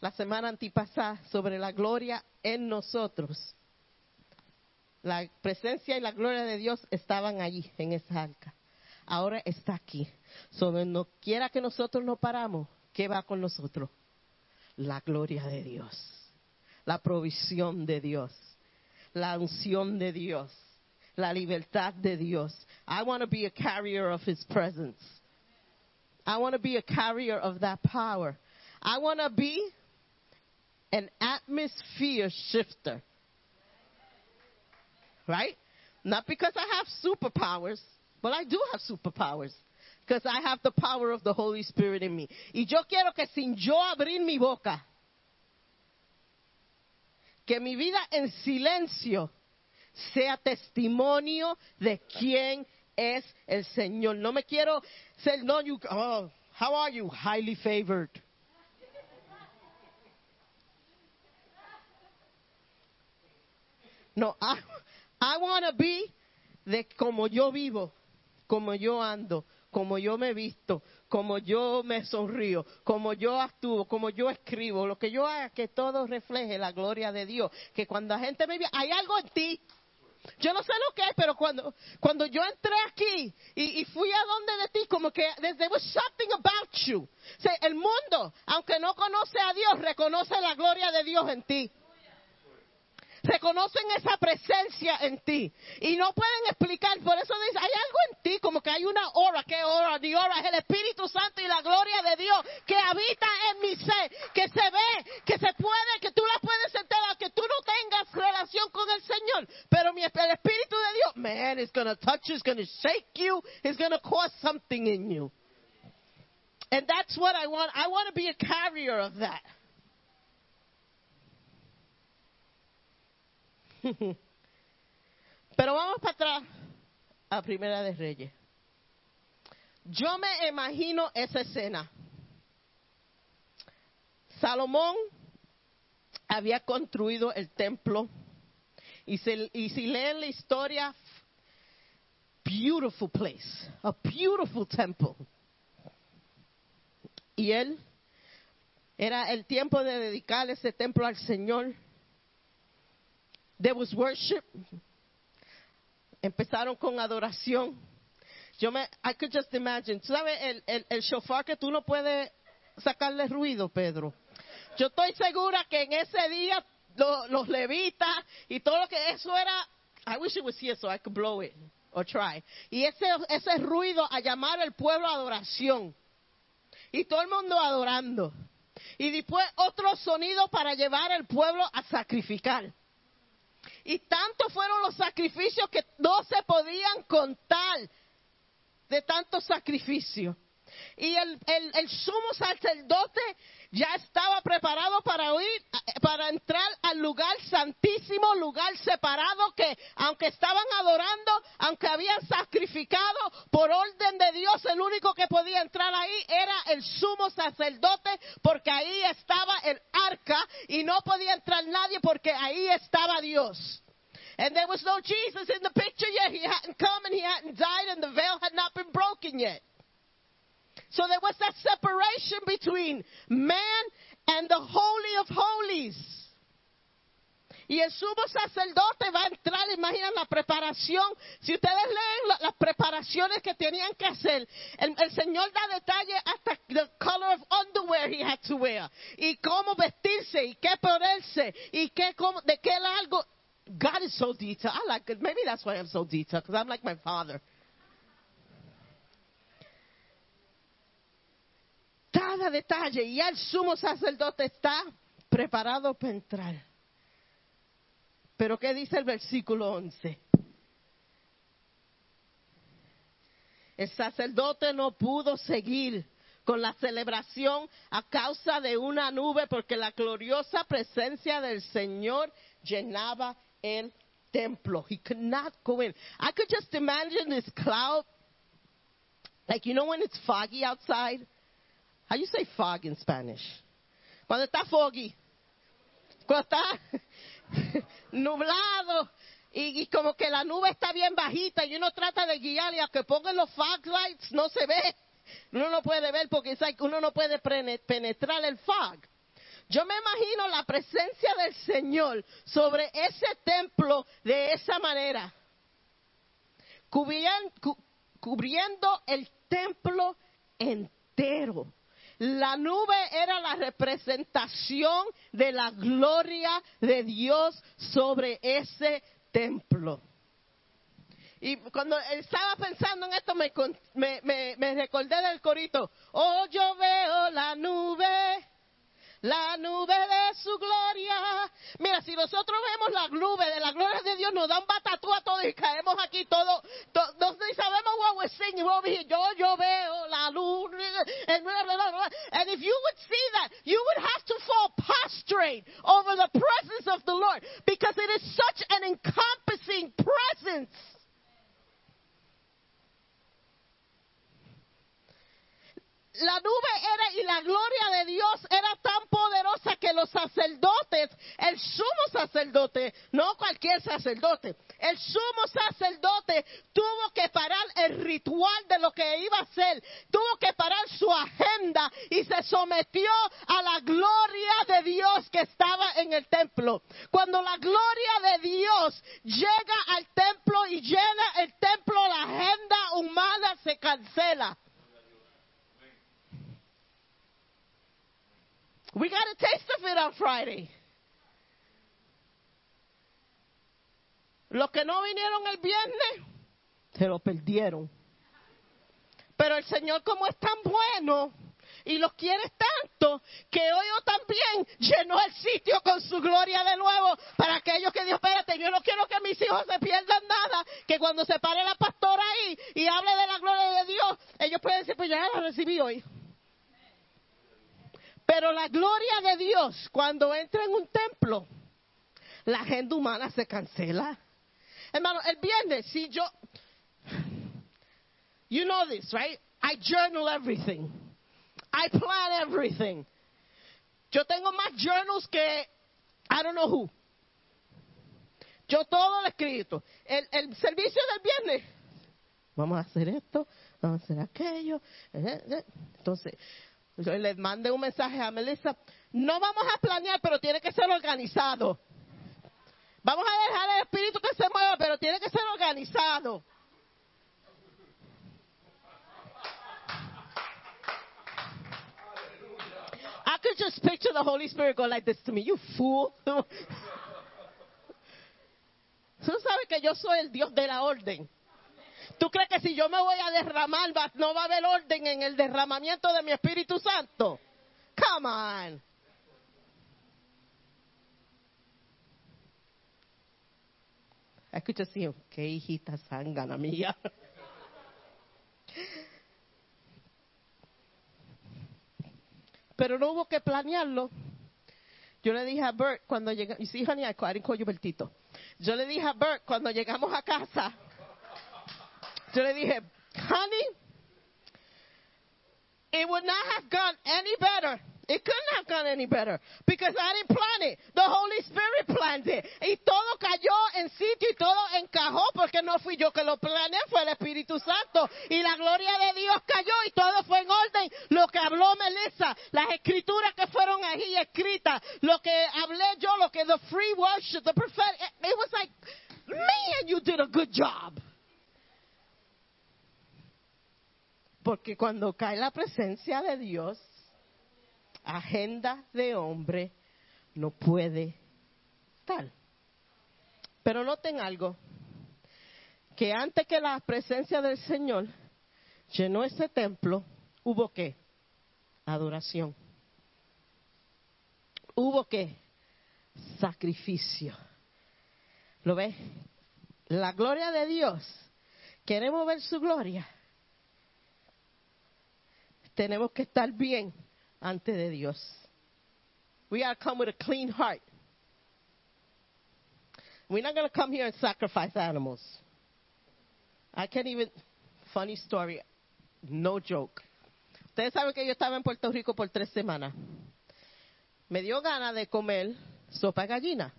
la semana antipasada sobre la gloria en nosotros. La presencia y la gloria de Dios estaban allí en esa arca. Ahora está aquí. Sobre no quiera que nosotros nos paramos, ¿qué va con nosotros? La gloria de Dios, la provisión de Dios, la unción de Dios, la libertad de Dios. I want to be a carrier of His presence. I want to be a carrier of that power. I want to be an atmosphere shifter. Right? Not because I have superpowers, but I do have superpowers. Because I have the power of the Holy Spirit in me. Y yo quiero que sin yo abrir mi boca, que mi vida en silencio sea testimonio de quién es el Señor. No me quiero ser, no, you, oh, how are you? Highly favored. No, I, I want to be de como yo vivo, como yo ando, como yo me visto, como yo me sonrío, como yo actúo, como yo escribo, lo que yo haga, que todo refleje la gloria de Dios. Que cuando la gente me vea, hay algo en ti. Yo no sé lo que es, pero cuando, cuando yo entré aquí y, y fui a donde de ti, como que there was something about you. O el mundo, aunque no conoce a Dios, reconoce la gloria de Dios en ti reconocen esa presencia en ti y no pueden explicar, por eso dice, hay algo en ti, como que hay una hora, ¿qué hora? De hora es el Espíritu Santo y la gloria de Dios que habita en mi ser, que se ve, que se puede, que tú la puedes sentir, que tú no tengas relación con el Señor, pero mi, el Espíritu de Dios, man, it's gonna touch you, it's gonna shake you, it's gonna cause something in you. And that's what I want. I want to be a carrier of that. [LAUGHS] Pero vamos para atrás a Primera de Reyes. Yo me imagino esa escena. Salomón había construido el templo y, se- y si leen la historia, beautiful place, a beautiful temple. Y él era el tiempo de dedicar ese templo al Señor. There was worship. Empezaron con adoración. Yo me, I could just imagine. ¿Tú ¿Sabes el, el, el shofar que tú no puedes sacarle ruido, Pedro? Yo estoy segura que en ese día lo- los levitas y todo lo que eso era. I wish it was here so I could blow it or try. Y ese, ese ruido a llamar al pueblo a adoración. Y todo el mundo adorando. Y después otro sonido para llevar al pueblo a sacrificar. Y tanto fueron los sacrificios que no se podían contar de tantos sacrificios. Y el, el, sumo sacerdote ya estaba preparado para para entrar al lugar santísimo, lugar separado que aunque estaban adorando, aunque habían sacrificado por orden de Dios, el único que podía entrar ahí era el sumo sacerdote porque ahí estaba el arca y no podía entrar nadie porque ahí estaba Dios. And there was no Jesus in the picture yet. He hadn't come and he hadn't died and the veil had not been broken yet. So there was that separation between man and the Holy of Holies. Y el sumo sacerdote va a entrar, imaginan la preparación. Si ustedes leen la- las preparaciones que tenían que hacer, el, el Señor da detalle hasta the color of underwear he had to wear, y cómo vestirse, y qué ponerse, y qué, cómo, de qué largo. God is so detailed. I like it. Maybe that's why I'm so detailed, because I'm like my father. Cada detalle, y el sumo sacerdote está preparado para entrar. Pero ¿qué dice el versículo 11? El sacerdote no pudo seguir con la celebración a causa de una nube porque la gloriosa presencia del Señor llenaba el templo. He could not go in. I could just imagine this cloud, like you know when it's foggy outside? How you say fog in Spanish? Cuando está foggy. Cuando está [LAUGHS] nublado y, como que la nube está bien bajita y uno trata de guiar y a que pongan los fog lights no se ve. Uno no puede ver porque like uno no puede penetrar el fog. Yo me imagino la presencia del Señor sobre ese templo de esa manera, cubriendo el templo entero. La nube era la representación de la gloria de Dios sobre ese templo. Y cuando estaba pensando en esto, me, me- me recordé del corito. Oh, yo veo la nube, la nube de su gloria. Mira, si nosotros vemos la nube de la gloria de Dios, nos da un batatú a todos y caemos aquí todos. To, no ni sabemos what we're singing. Yo, yo veo la luz. And if you would see that, you would have to fall prostrate over the presence of the Lord because it is such an encompassing presence. La nube era y la gloria de Dios era tan poderosa que los sacerdotes, el sumo sacerdote, no cualquier sacerdote, el sumo sacerdote tuvo que parar el ritual de lo que iba a hacer, tuvo que parar su agenda y se sometió a la gloria de Dios que estaba en el templo. Cuando la gloria de Dios llega al templo y llena el templo, la agenda humana se cancela. We got a taste of it on Friday. Los que no vinieron el viernes, se lo perdieron. Pero el Señor como es tan bueno y los quiere tanto, que hoy yo también llenó el sitio con su gloria de nuevo para aquellos que Dios, espérate, yo no quiero que mis hijos se pierdan nada, que cuando se pare la pastora ahí y hable de la gloria de Dios, ellos pueden decir, pues ya la recibí hoy. Pero la gloria de Dios, cuando entra en un templo, la agenda humana se cancela. Hermano, el viernes, si yo. You know this, right? I journal everything. I plan everything. Yo tengo más journals que I don't know who. Yo todo lo escrito. El, el servicio del viernes. Vamos a hacer esto, vamos a hacer aquello. eh, eh. Entonces, yo le mandé un mensaje a Melissa. No vamos a planear, pero tiene que ser organizado. Vamos a dejar el espíritu que se mueva, pero tiene que ser organizado. I could just picture the Holy Spirit go like this to me. You fool. [LAUGHS] Tú sabes que yo soy el Dios de la orden. ¿Tú crees que si yo me voy a derramar no va a haber orden en el derramamiento de mi Espíritu Santo? Come on. See him. Qué hijita sangana mía. Pero no hubo que planearlo. Yo le dije a Bert cuando llegamos, see honey, I call Bertito. Yo le dije a Bert cuando llegamos a casa, dije, honey, it would not have gone any better. It couldn't have gone any better because I didn't plan it. The Holy Spirit planned it. Y todo cayó en sitio y todo encajó porque no fui yo que lo planeé, fue el Espíritu Santo. Y la gloria de Dios cayó y todo fue en orden. Lo que habló Melissa, las escrituras que fueron ahí escritas, lo que hablé yo, lo que the free worship, the prophetic, it was like, man, you did a good job. Porque cuando cae la presencia de Dios, agenda de hombre no puede estar. Pero noten algo, que antes que la presencia del Señor llenó ese templo, hubo qué? Adoración. Hubo qué? Sacrificio. ¿Lo ves? La gloria de Dios. Queremos ver su gloria. Tenemos que estar bien ante de Dios. We gotta come with a clean heart. We're not gonna come here and sacrifice animals. I can't even. Funny story. No joke. Ustedes saben que yo estaba en Puerto Rico por tres semanas. Me dio ganas de comer sopa de gallina.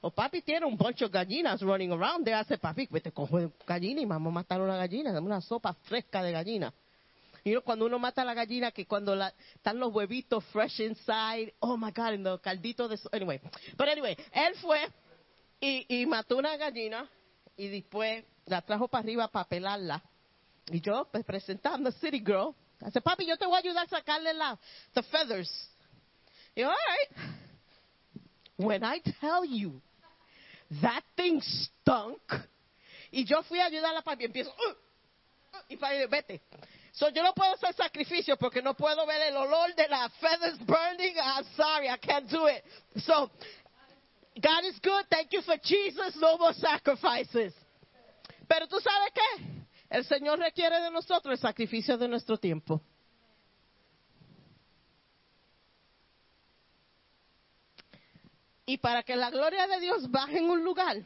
O papi tiene un bunch of gallinas running around there. Hace papi, vete coge gallina y vamos a matar una gallina. Dame una sopa fresca de gallina. You cuando uno mata la gallina, que cuando la, están los huevitos fresh inside, oh my God, en los calditos de... Anyway, but anyway, él fue y, y mató una gallina y después la trajo para arriba para pelarla. Y yo, pues presentando, City Girl, hace papi, yo te voy a ayudar a sacarle la, the feathers. Y yo, all right. When I tell you, that thing stunk. Y yo fui a ayudarla para y empiezo, "Uh, uh", y para vete. So yo no puedo hacer sacrificio porque no puedo ver el olor de las feathers burning. I'm sorry, I can't do it. So God is good. Thank you for Jesus. No more sacrifices. Pero tú sabes qué? El Señor requiere de nosotros el sacrificio de nuestro tiempo. Y para que la gloria de Dios baje en un lugar,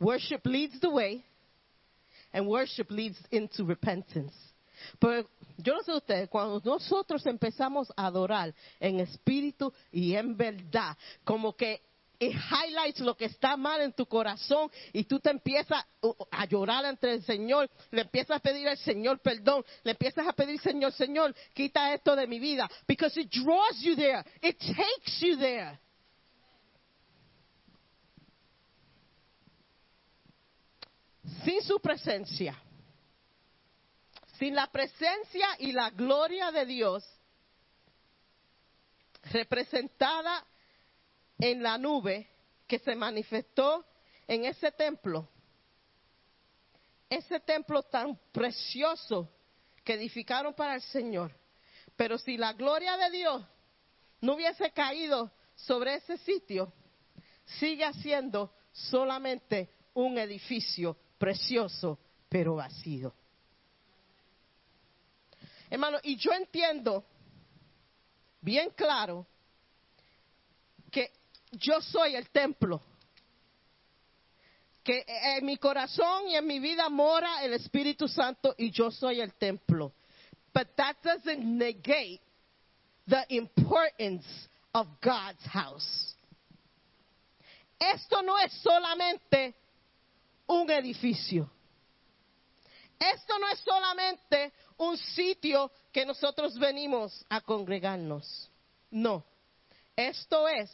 worship leads the way and worship leads into repentance. Pero yo no sé ustedes, cuando nosotros empezamos a adorar en espíritu y en verdad, como que it highlights lo que está mal en tu corazón y tú te empiezas a llorar ante el Señor, le empiezas a pedir al Señor perdón, le empiezas a pedir, Señor, Señor, quita esto de mi vida, because it draws you there, it takes you there. Sin su presencia, sin la presencia y la gloria de Dios representada en la nube que se manifestó en ese templo, ese templo tan precioso que edificaron para el Señor. Pero si la gloria de Dios no hubiese caído sobre ese sitio, sigue siendo solamente un edificio precioso, pero vacío. Hermano, y yo entiendo bien claro que yo soy el templo. Que en mi corazón y en mi vida mora el Espíritu Santo y yo soy el templo. But that doesn't negate the importance of God's house. Esto no es solamente un edificio. Esto no es solamente un sitio que nosotros venimos a congregarnos. No. Esto es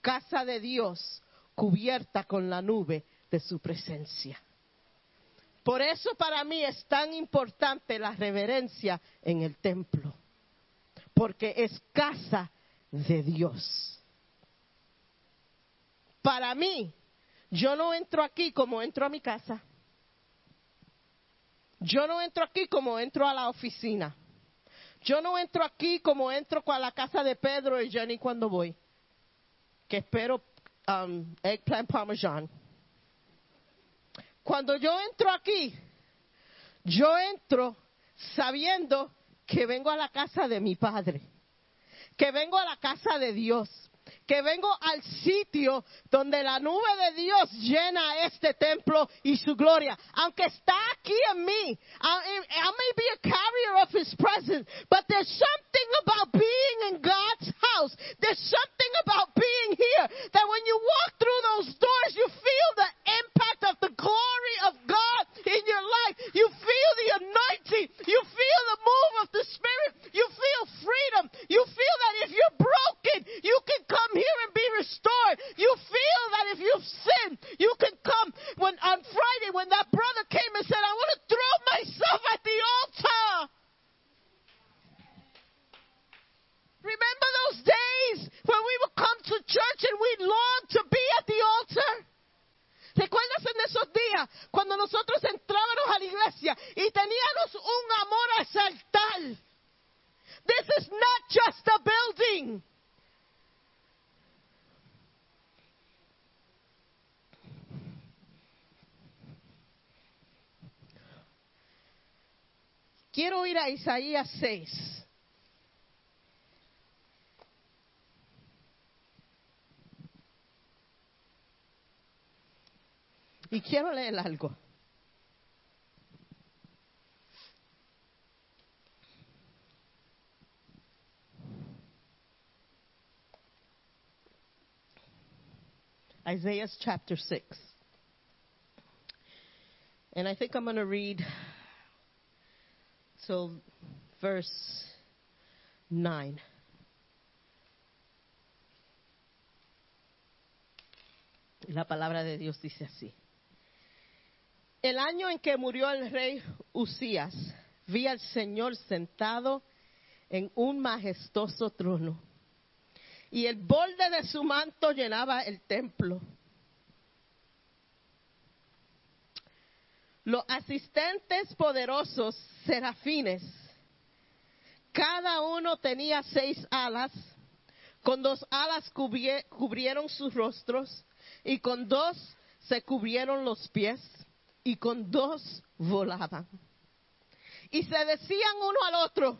casa de Dios cubierta con la nube de su presencia. Por eso para mí es tan importante la reverencia en el templo, porque es casa de Dios. Para mí, yo no entro aquí como entro a mi casa. Yo no entro aquí como entro a la oficina. Yo no entro aquí como entro a la casa de Pedro y Jenny cuando voy. Que espero um, eggplant parmesan. Cuando yo entro aquí, yo entro sabiendo que vengo a la casa de mi Padre, que vengo a la casa de Dios, que vengo al sitio donde la nube de Dios llena este templo y su gloria. Aunque está aquí en mí, I, I may be a carrier of His presence, but there's something about being in God's house. There's something about being here that when you walk through those doors, you feel the impact of the glory of God in your life. You feel the anointing. You feel the move of the Spirit. You feel freedom. You feel that if you're broken, you can come here and be restored. You feel that if you've sinned, you can come. When on Friday, when that brother came and said, "I want to throw myself at the altar." Remember those days when we would come to church and we'd long to be at the altar? ¿Recuerdas en esos días cuando nosotros entrábamos a la iglesia y teníamos un amor a exaltar? This is not just a building. Quiero ir a Isaías 6. Y quiero leer algo. Isaiah chapter 6. And I think I'm going to read till verse 9. La palabra de Dios dice así. El año en que murió el rey Usías, vi al Señor sentado en un majestuoso trono, y el borde de su manto llenaba el templo. Los asistentes poderosos serafines, cada uno tenía seis alas, con dos alas cubrie- cubrieron sus rostros y con dos se cubrieron los pies y con dos volaban. Y se decían uno al otro,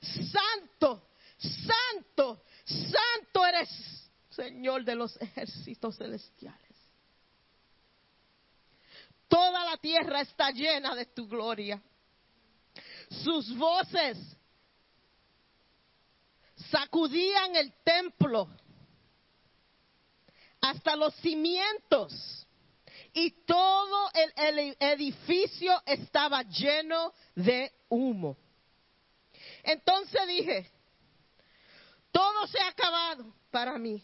Santo, Santo, Santo eres, Señor de los ejércitos celestiales. Toda la tierra está llena de tu gloria. Sus voces sacudían el templo hasta los cimientos y todo el, edificio estaba lleno de humo. Entonces dije, todo se ha acabado para mí.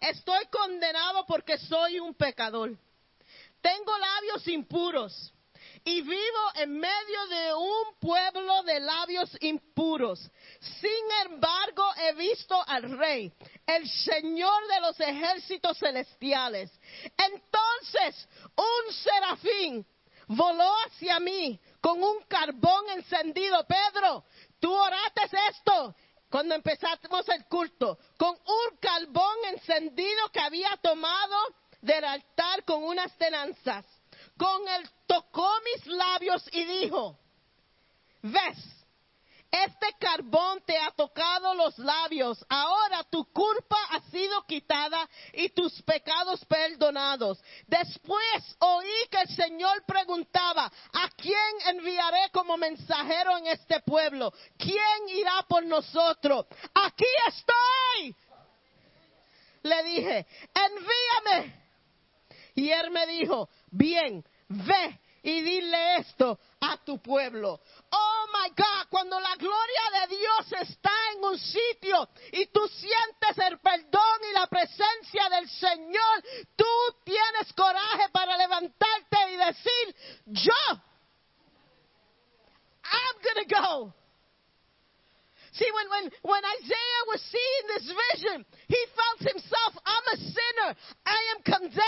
Estoy condenado porque soy un pecador. Tengo labios impuros y vivo en medio de un pueblo de labios impuros. Sin embargo, he visto al Rey, el Señor de los ejércitos celestiales. Entonces, un serafín voló hacia mí con un carbón encendido. Pedro, tú oraste esto cuando empezamos el culto, con un carbón encendido que había tomado del altar con unas tenanzas. Con él tocó mis labios y dijo, ves, este carbón te ha tocado los labios, ahora tu culpa ha sido quitada y tus pecados perdonados. Después oí que el Señor preguntaba, ¿a quién enviaré como mensajero en este pueblo? ¿Quién irá por nosotros? Aquí estoy. Le dije, envíame. Y él me dijo, bien, ve y dile esto a tu pueblo. Oh my God, cuando la gloria de Dios está en un sitio y tú sientes el perdón y la presencia del Señor, tú tienes coraje para levantarte y decir, yo, I'm gonna go. See, when, when, when Isaiah was seeing this vision, he felt himself, I'm a sinner. I am condemned.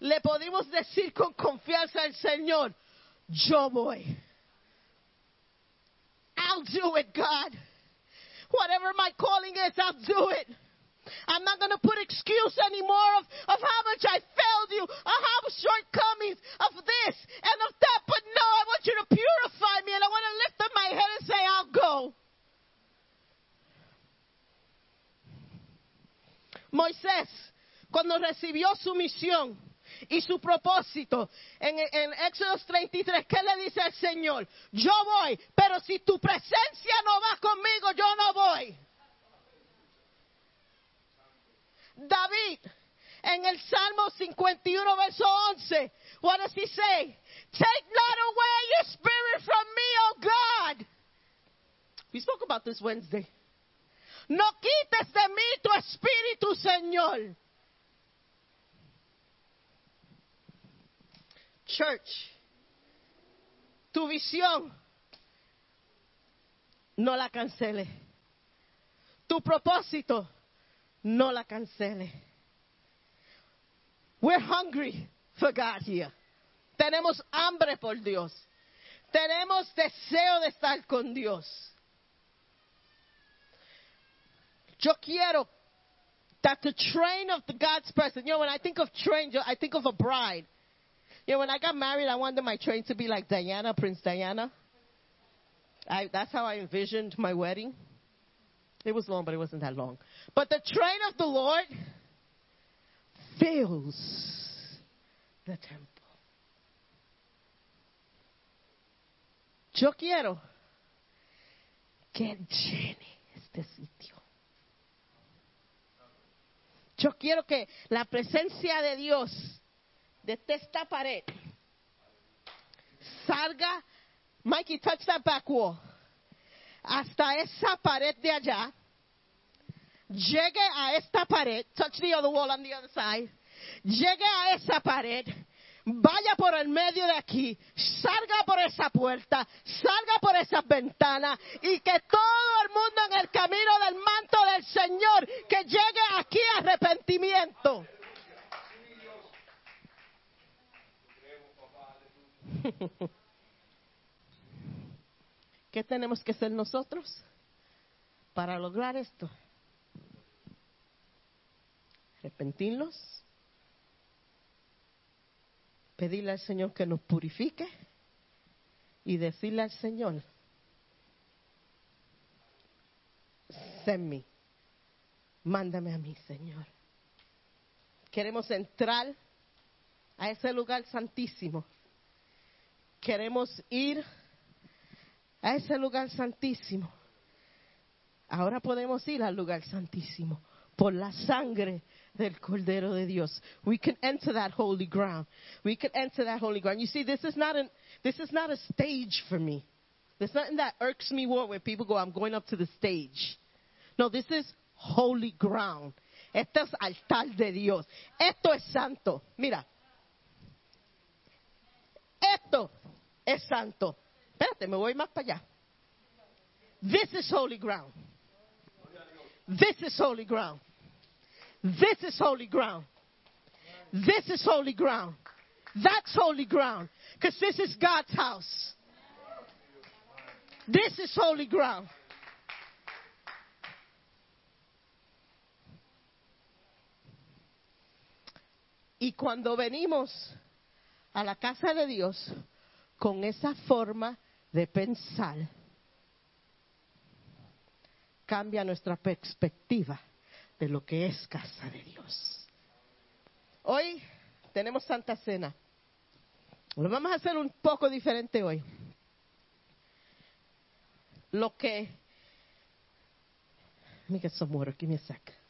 Le podemos decir con confianza al Señor, yo voy. I'll do it, God. Whatever my calling is, I'll do it. I'm not going to put excuse anymore of, of how much I failed you, of how shortcomings of this and of that. But no, I want you to purify me and I want to lift up my head and say, I'll go. Moisés, cuando su misión y su propósito en, en Éxodo 33, ¿qué le dice al Señor? Yo voy, pero si tu presencia no va conmigo, yo no voy. David, en el Salmo 51, verso 11, what does he say? Take not away your spirit from me, O God. We spoke about this Wednesday. No quites de mí tu espíritu, Señor. Church, tu visión, no la cancele. Tu propósito, no la cancele. We're hungry for God here. Tenemos hambre por Dios. Tenemos deseo de estar con Dios. Yo quiero that the train of the God's presence, you know, when I think of train, I think of a bride. Know, when I got married, I wanted my train to be like Diana, Prince Diana. I, that's how I envisioned my wedding. It was long, but it wasn't that long. But the train of the Lord fills the temple. Yo quiero que llene este sitio. Yo quiero que la presencia de Dios de esta pared. Salga, Mikey, touch that back wall, hasta esa pared de allá, llegue a esta pared, touch the other wall on the other side, llegue a esa pared, vaya por el medio de aquí, salga por esa puerta, salga por esas ventanas y que todo el mundo en el camino del manto del Señor que llegue aquí arrepentimiento. ¿Qué tenemos que hacer nosotros para lograr esto? Arrepentirnos, pedirle al Señor que nos purifique y decirle al Señor, me, mándame a mí, Señor. Queremos entrar a ese lugar santísimo. Queremos ir a ese lugar santísimo. Ahora podemos ir al lugar santísimo por la sangre del Cordero de Dios. We can enter that holy ground. We can enter that holy ground. You see, this is not an this is not a stage for me. There's nothing that irks me more when people go, I'm going up to the stage. No, this is holy ground. Esto es altar de Dios. Esto es santo. Mira. Esto es santo. Espérate, me voy más para allá. This is holy ground. This is holy ground. This is holy ground. This is holy ground. That's holy ground. Because this is God's house. This is holy ground. Y cuando venimos a la casa de Dios con esa forma de pensar, cambia nuestra perspectiva de lo que es casa de Dios. Hoy tenemos Santa Cena. Lo vamos a hacer un poco diferente hoy. Lo que. Let me get some water. Give me a sec.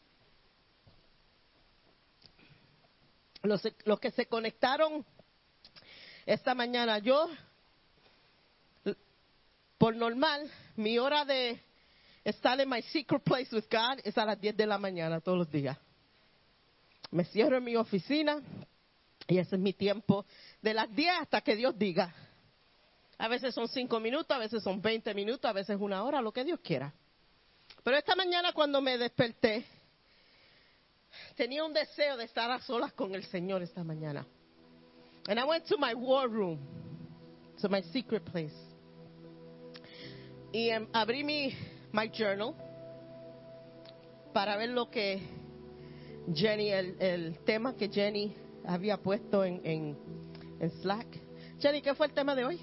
los, los que se conectaron esta mañana, yo, por normal, mi hora de estar en my secret place with God es a las 10 de la mañana todos los días. Me cierro en mi oficina y ese es mi tiempo de las 10 hasta que Dios diga. A veces son 5 minutos, a veces son 20 minutos, a veces una hora, lo que Dios quiera. Pero esta mañana cuando me desperté, tenía un deseo de estar a solas con el Señor esta mañana. And I went to my war room, to my secret place. Y abrí mi my journal para ver lo que Jenny, el, el tema que Jenny había puesto en, en, en Slack. Jenny, ¿qué fue el tema de hoy?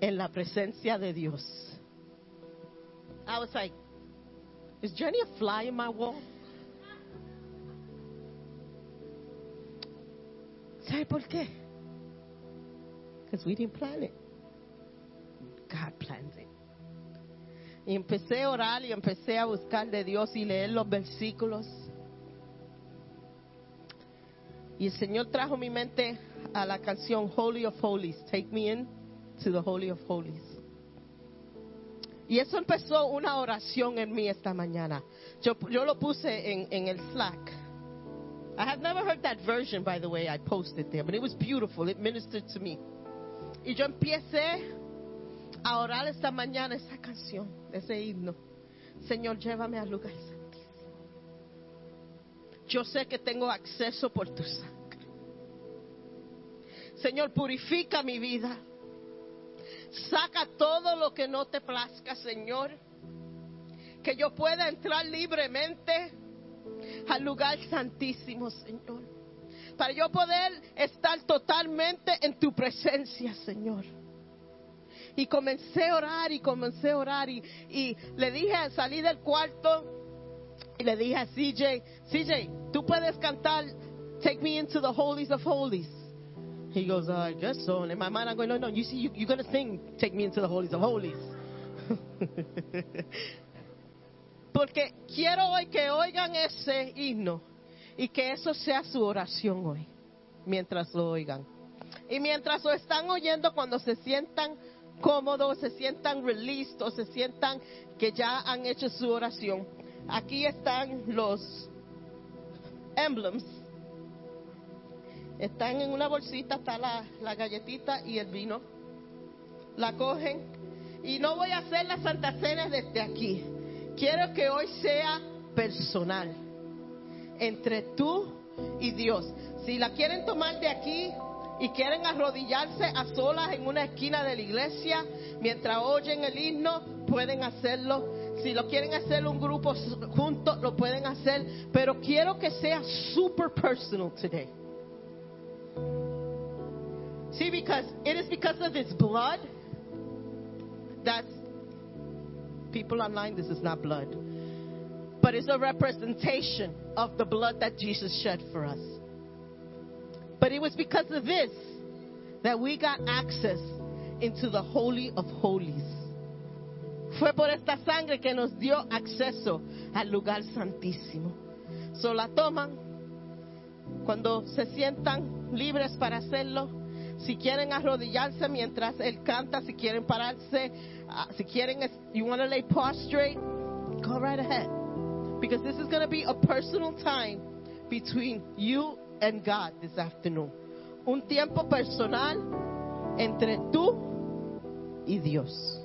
En la presencia de Dios. I was like, is Jenny a fly in my wall? ¿Sabe por qué? Because we didn't plan it. God plans it. Y empecé a orar y empecé a buscar de Dios y leer los versículos. Y el Señor trajo mi mente a la canción Holy of Holies. Take me in to the Holy of Holies. Y eso empezó una oración en mí esta mañana. Yo, yo lo puse en, en el Slack. I had never heard that version, by the way. I posted there, but it was beautiful. It ministered to me. Y yo empecé a orar esta mañana esa canción, ese himno. Señor, llévame al lugar santísimo. Yo sé que tengo acceso por tu sangre. Señor, purifica mi vida. Saca todo lo que no te plazca, Señor. Que yo pueda entrar libremente al lugar santísimo, Señor. Para yo poder estar totalmente en tu presencia, Señor. Y comencé a orar y comencé a orar y, y le dije, salí del cuarto y le dije a CJ, CJ, tú puedes cantar Take Me Into the Holies of Holies. He goes, "Uh, I guess so. And in my mind, I'm going, no, no, you see, you, you're going to sing Take Me Into the Holies of Holies. [LAUGHS] Porque quiero hoy que oigan ese himno y que eso sea su oración hoy, mientras lo oigan. Y mientras lo están oyendo, cuando se sientan cómodos, se sientan released o se sientan que ya han hecho su oración, aquí están los emblems. Están en una bolsita, está la, galletita y el vino. La cogen. Y no voy a hacer la Santa Cena desde aquí. Quiero que hoy sea personal. Entre tú y Dios. Si la quieren tomar de aquí y quieren arrodillarse a solas en una esquina de la iglesia mientras oyen el himno, pueden hacerlo. Si lo quieren hacer un grupo juntos, lo pueden hacer. Pero quiero que sea super personal today. See, because it is because of His blood that people online, this is not blood, but it's a representation of the blood that Jesus shed for us. But it was because of this that we got access into the Holy of Holies. Fue por esta sangre que nos dio acceso al lugar santísimo. So la toman cuando se sientan libres para hacerlo. Si quieren arrodillarse mientras él canta, si quieren pararse, uh, si quieren, you want to lay prostrate, go right ahead. Because this is going to be a personal time between you and God this afternoon. Un tiempo personal entre tú y Dios.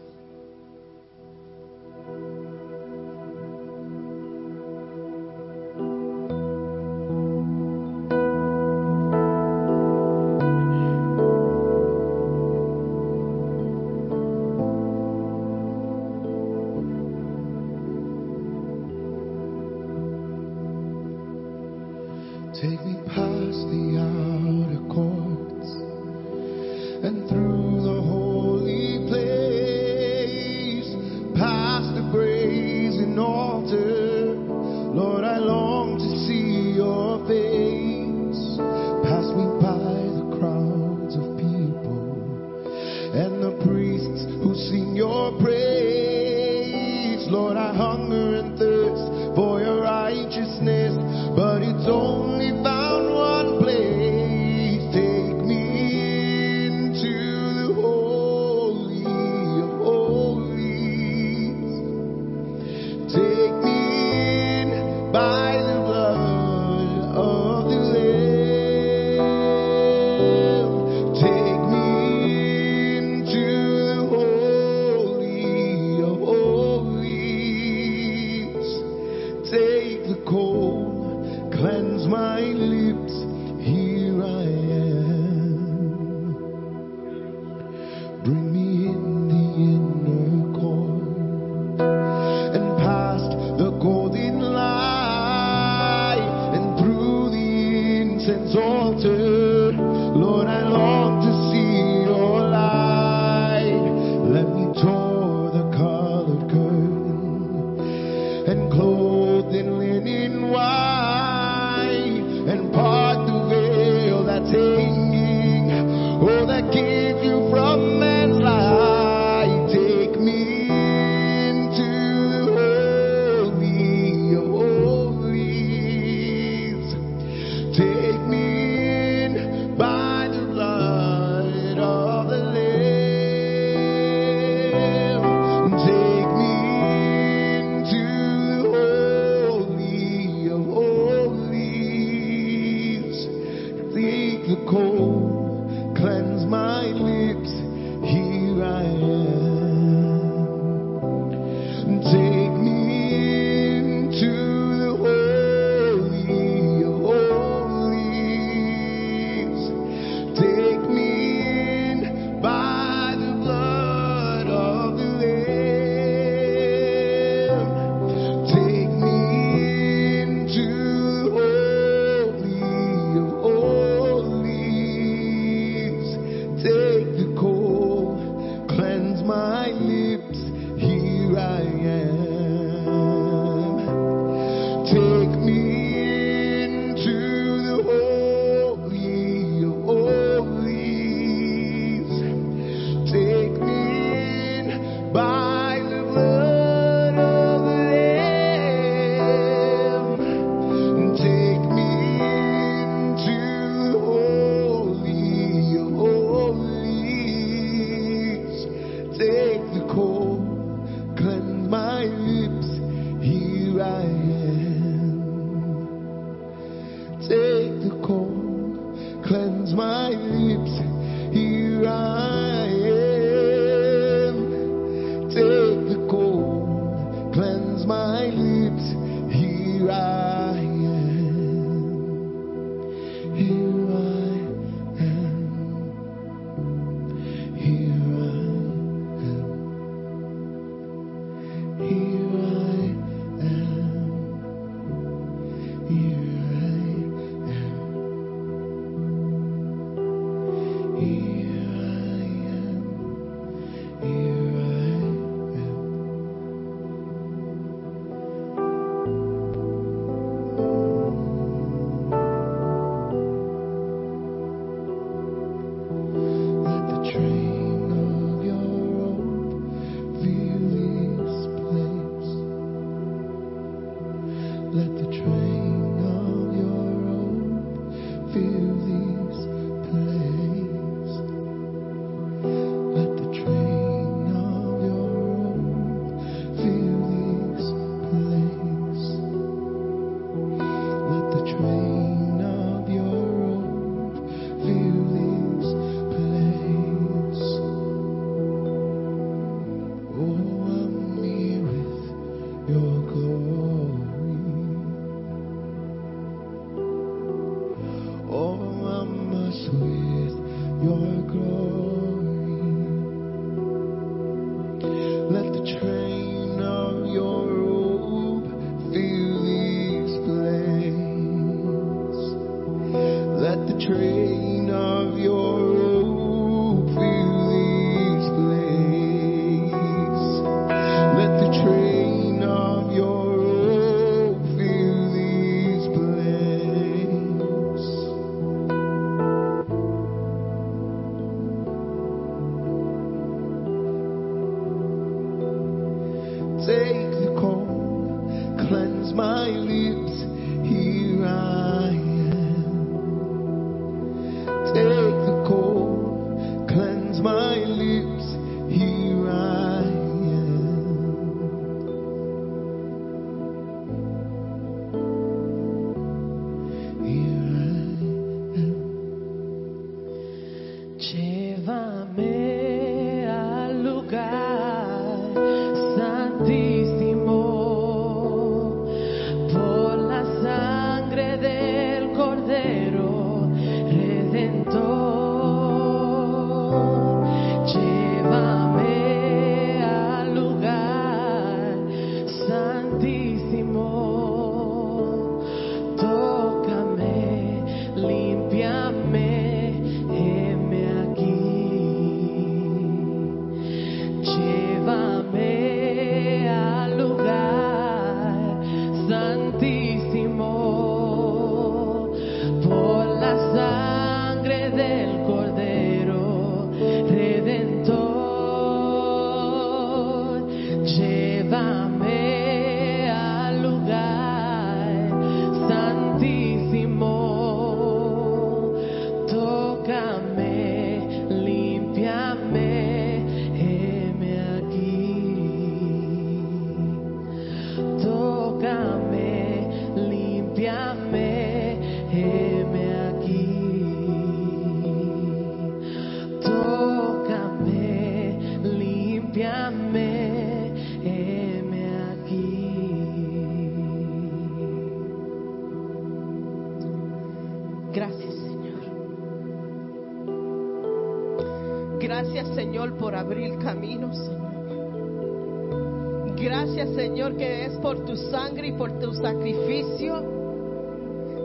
Sacrificio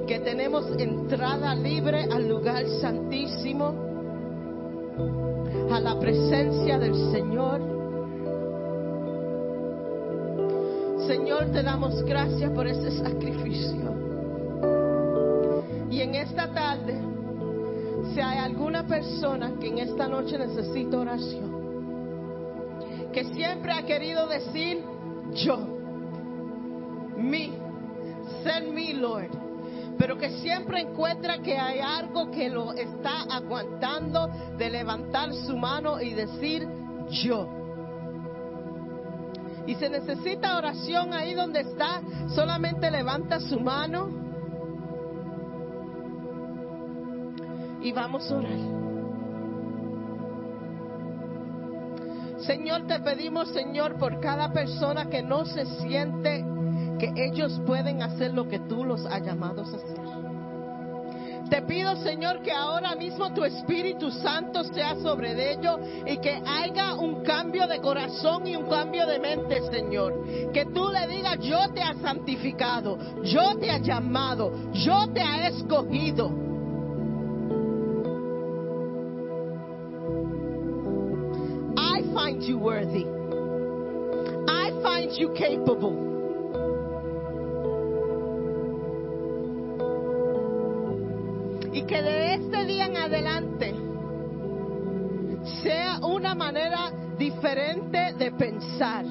que tenemos entrada libre al lugar santísimo, a la presencia del Señor. Señor, te damos gracias por ese sacrificio. Y en esta tarde, si hay alguna persona que en esta noche necesita oración, que siempre ha querido decir yo, send me, Lord, pero que siempre encuentra que hay algo que lo está aguantando de levantar su mano y decir yo. Y se necesita oración ahí donde está, solamente levanta su mano y vamos a orar. Señor, te pedimos, Señor, por cada persona que no se siente que ellos pueden hacer lo que tú los has llamados a hacer. Te pido, Señor, que ahora mismo tu Espíritu Santo sea sobre ellos y que haya un cambio de corazón y un cambio de mente, Señor. Que tú le digas, yo te he santificado, yo te he llamado, yo te he escogido. You worthy. I find you capable. Que de este día en adelante sea una manera diferente de pensar.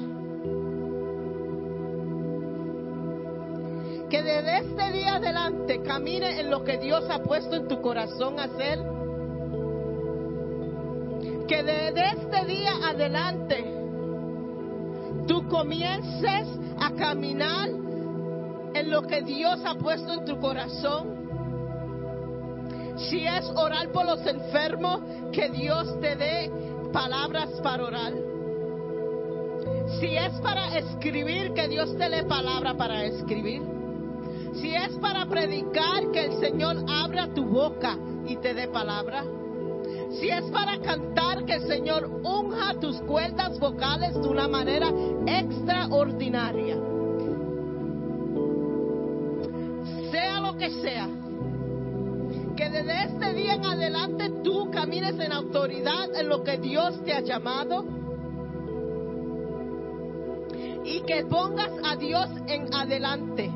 Que desde este día adelante camine en lo que Dios ha puesto en tu corazón hacer. Que desde este día adelante tú comiences a caminar en lo que Dios ha puesto en tu corazón. Si es orar por los enfermos, que Dios te dé palabras para orar. Si es para escribir, que Dios te dé palabra para escribir. Si es para predicar, que el Señor abra tu boca y te dé palabra. Si es para cantar, que el Señor unja tus cuerdas vocales de una manera extraordinaria. Sea lo que sea desde este día en adelante tú camines en autoridad en lo que Dios te ha llamado y que pongas a Dios en adelante.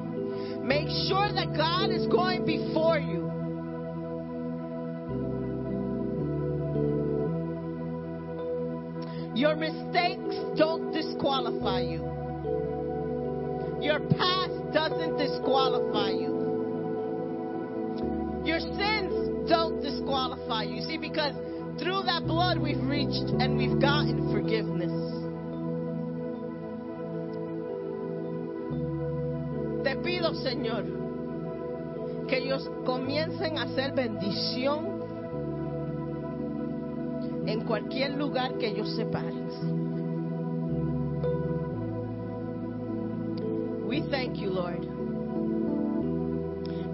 Make sure that God is going before you. Your mistakes don't disqualify you. Your past doesn't disqualify you. Your don't disqualify you. See, because through that blood we've reached and we've gotten forgiveness. Te pido, Señor, que ellos comiencen a hacer bendición en cualquier lugar que ellos se paren. We thank you, Lord.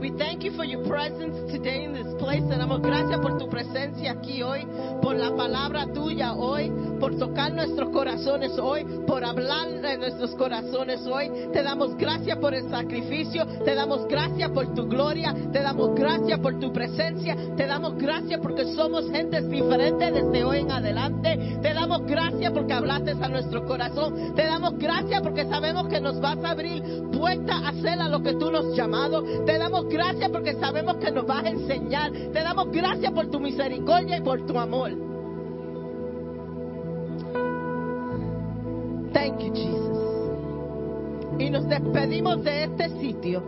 We thank you for your presence today in this place. Te damos gracias por tu presencia aquí hoy, por la palabra tuya hoy, por tocar nuestros corazones hoy, por hablar de nuestros corazones hoy. Te damos gracias por el sacrificio, te damos gracias por tu gloria, te damos gracias por tu presencia, te damos gracias porque somos gentes diferentes desde hoy en adelante. Te damos gracias porque hablaste a nuestro corazón. Te damos gracias porque sabemos que nos vas a abrir puerta a hacer a lo que tú nos has llamado. Te damos gracias porque sabemos que nos vas a enseñar. Te damos gracias por tu misericordia y por tu amor. Thank you, Jesus. Y nos despedimos de este sitio,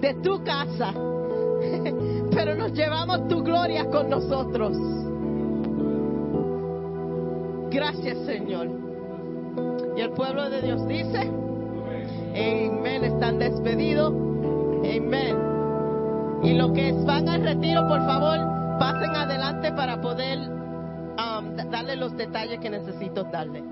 de tu casa, [LAUGHS] pero nos llevamos tu gloria con nosotros. Gracias, Señor. Y el pueblo de Dios dice, amén, están despedidos, amén. Y los que van al retiro, por favor, pasen adelante para poder um, darle los detalles que necesito darle.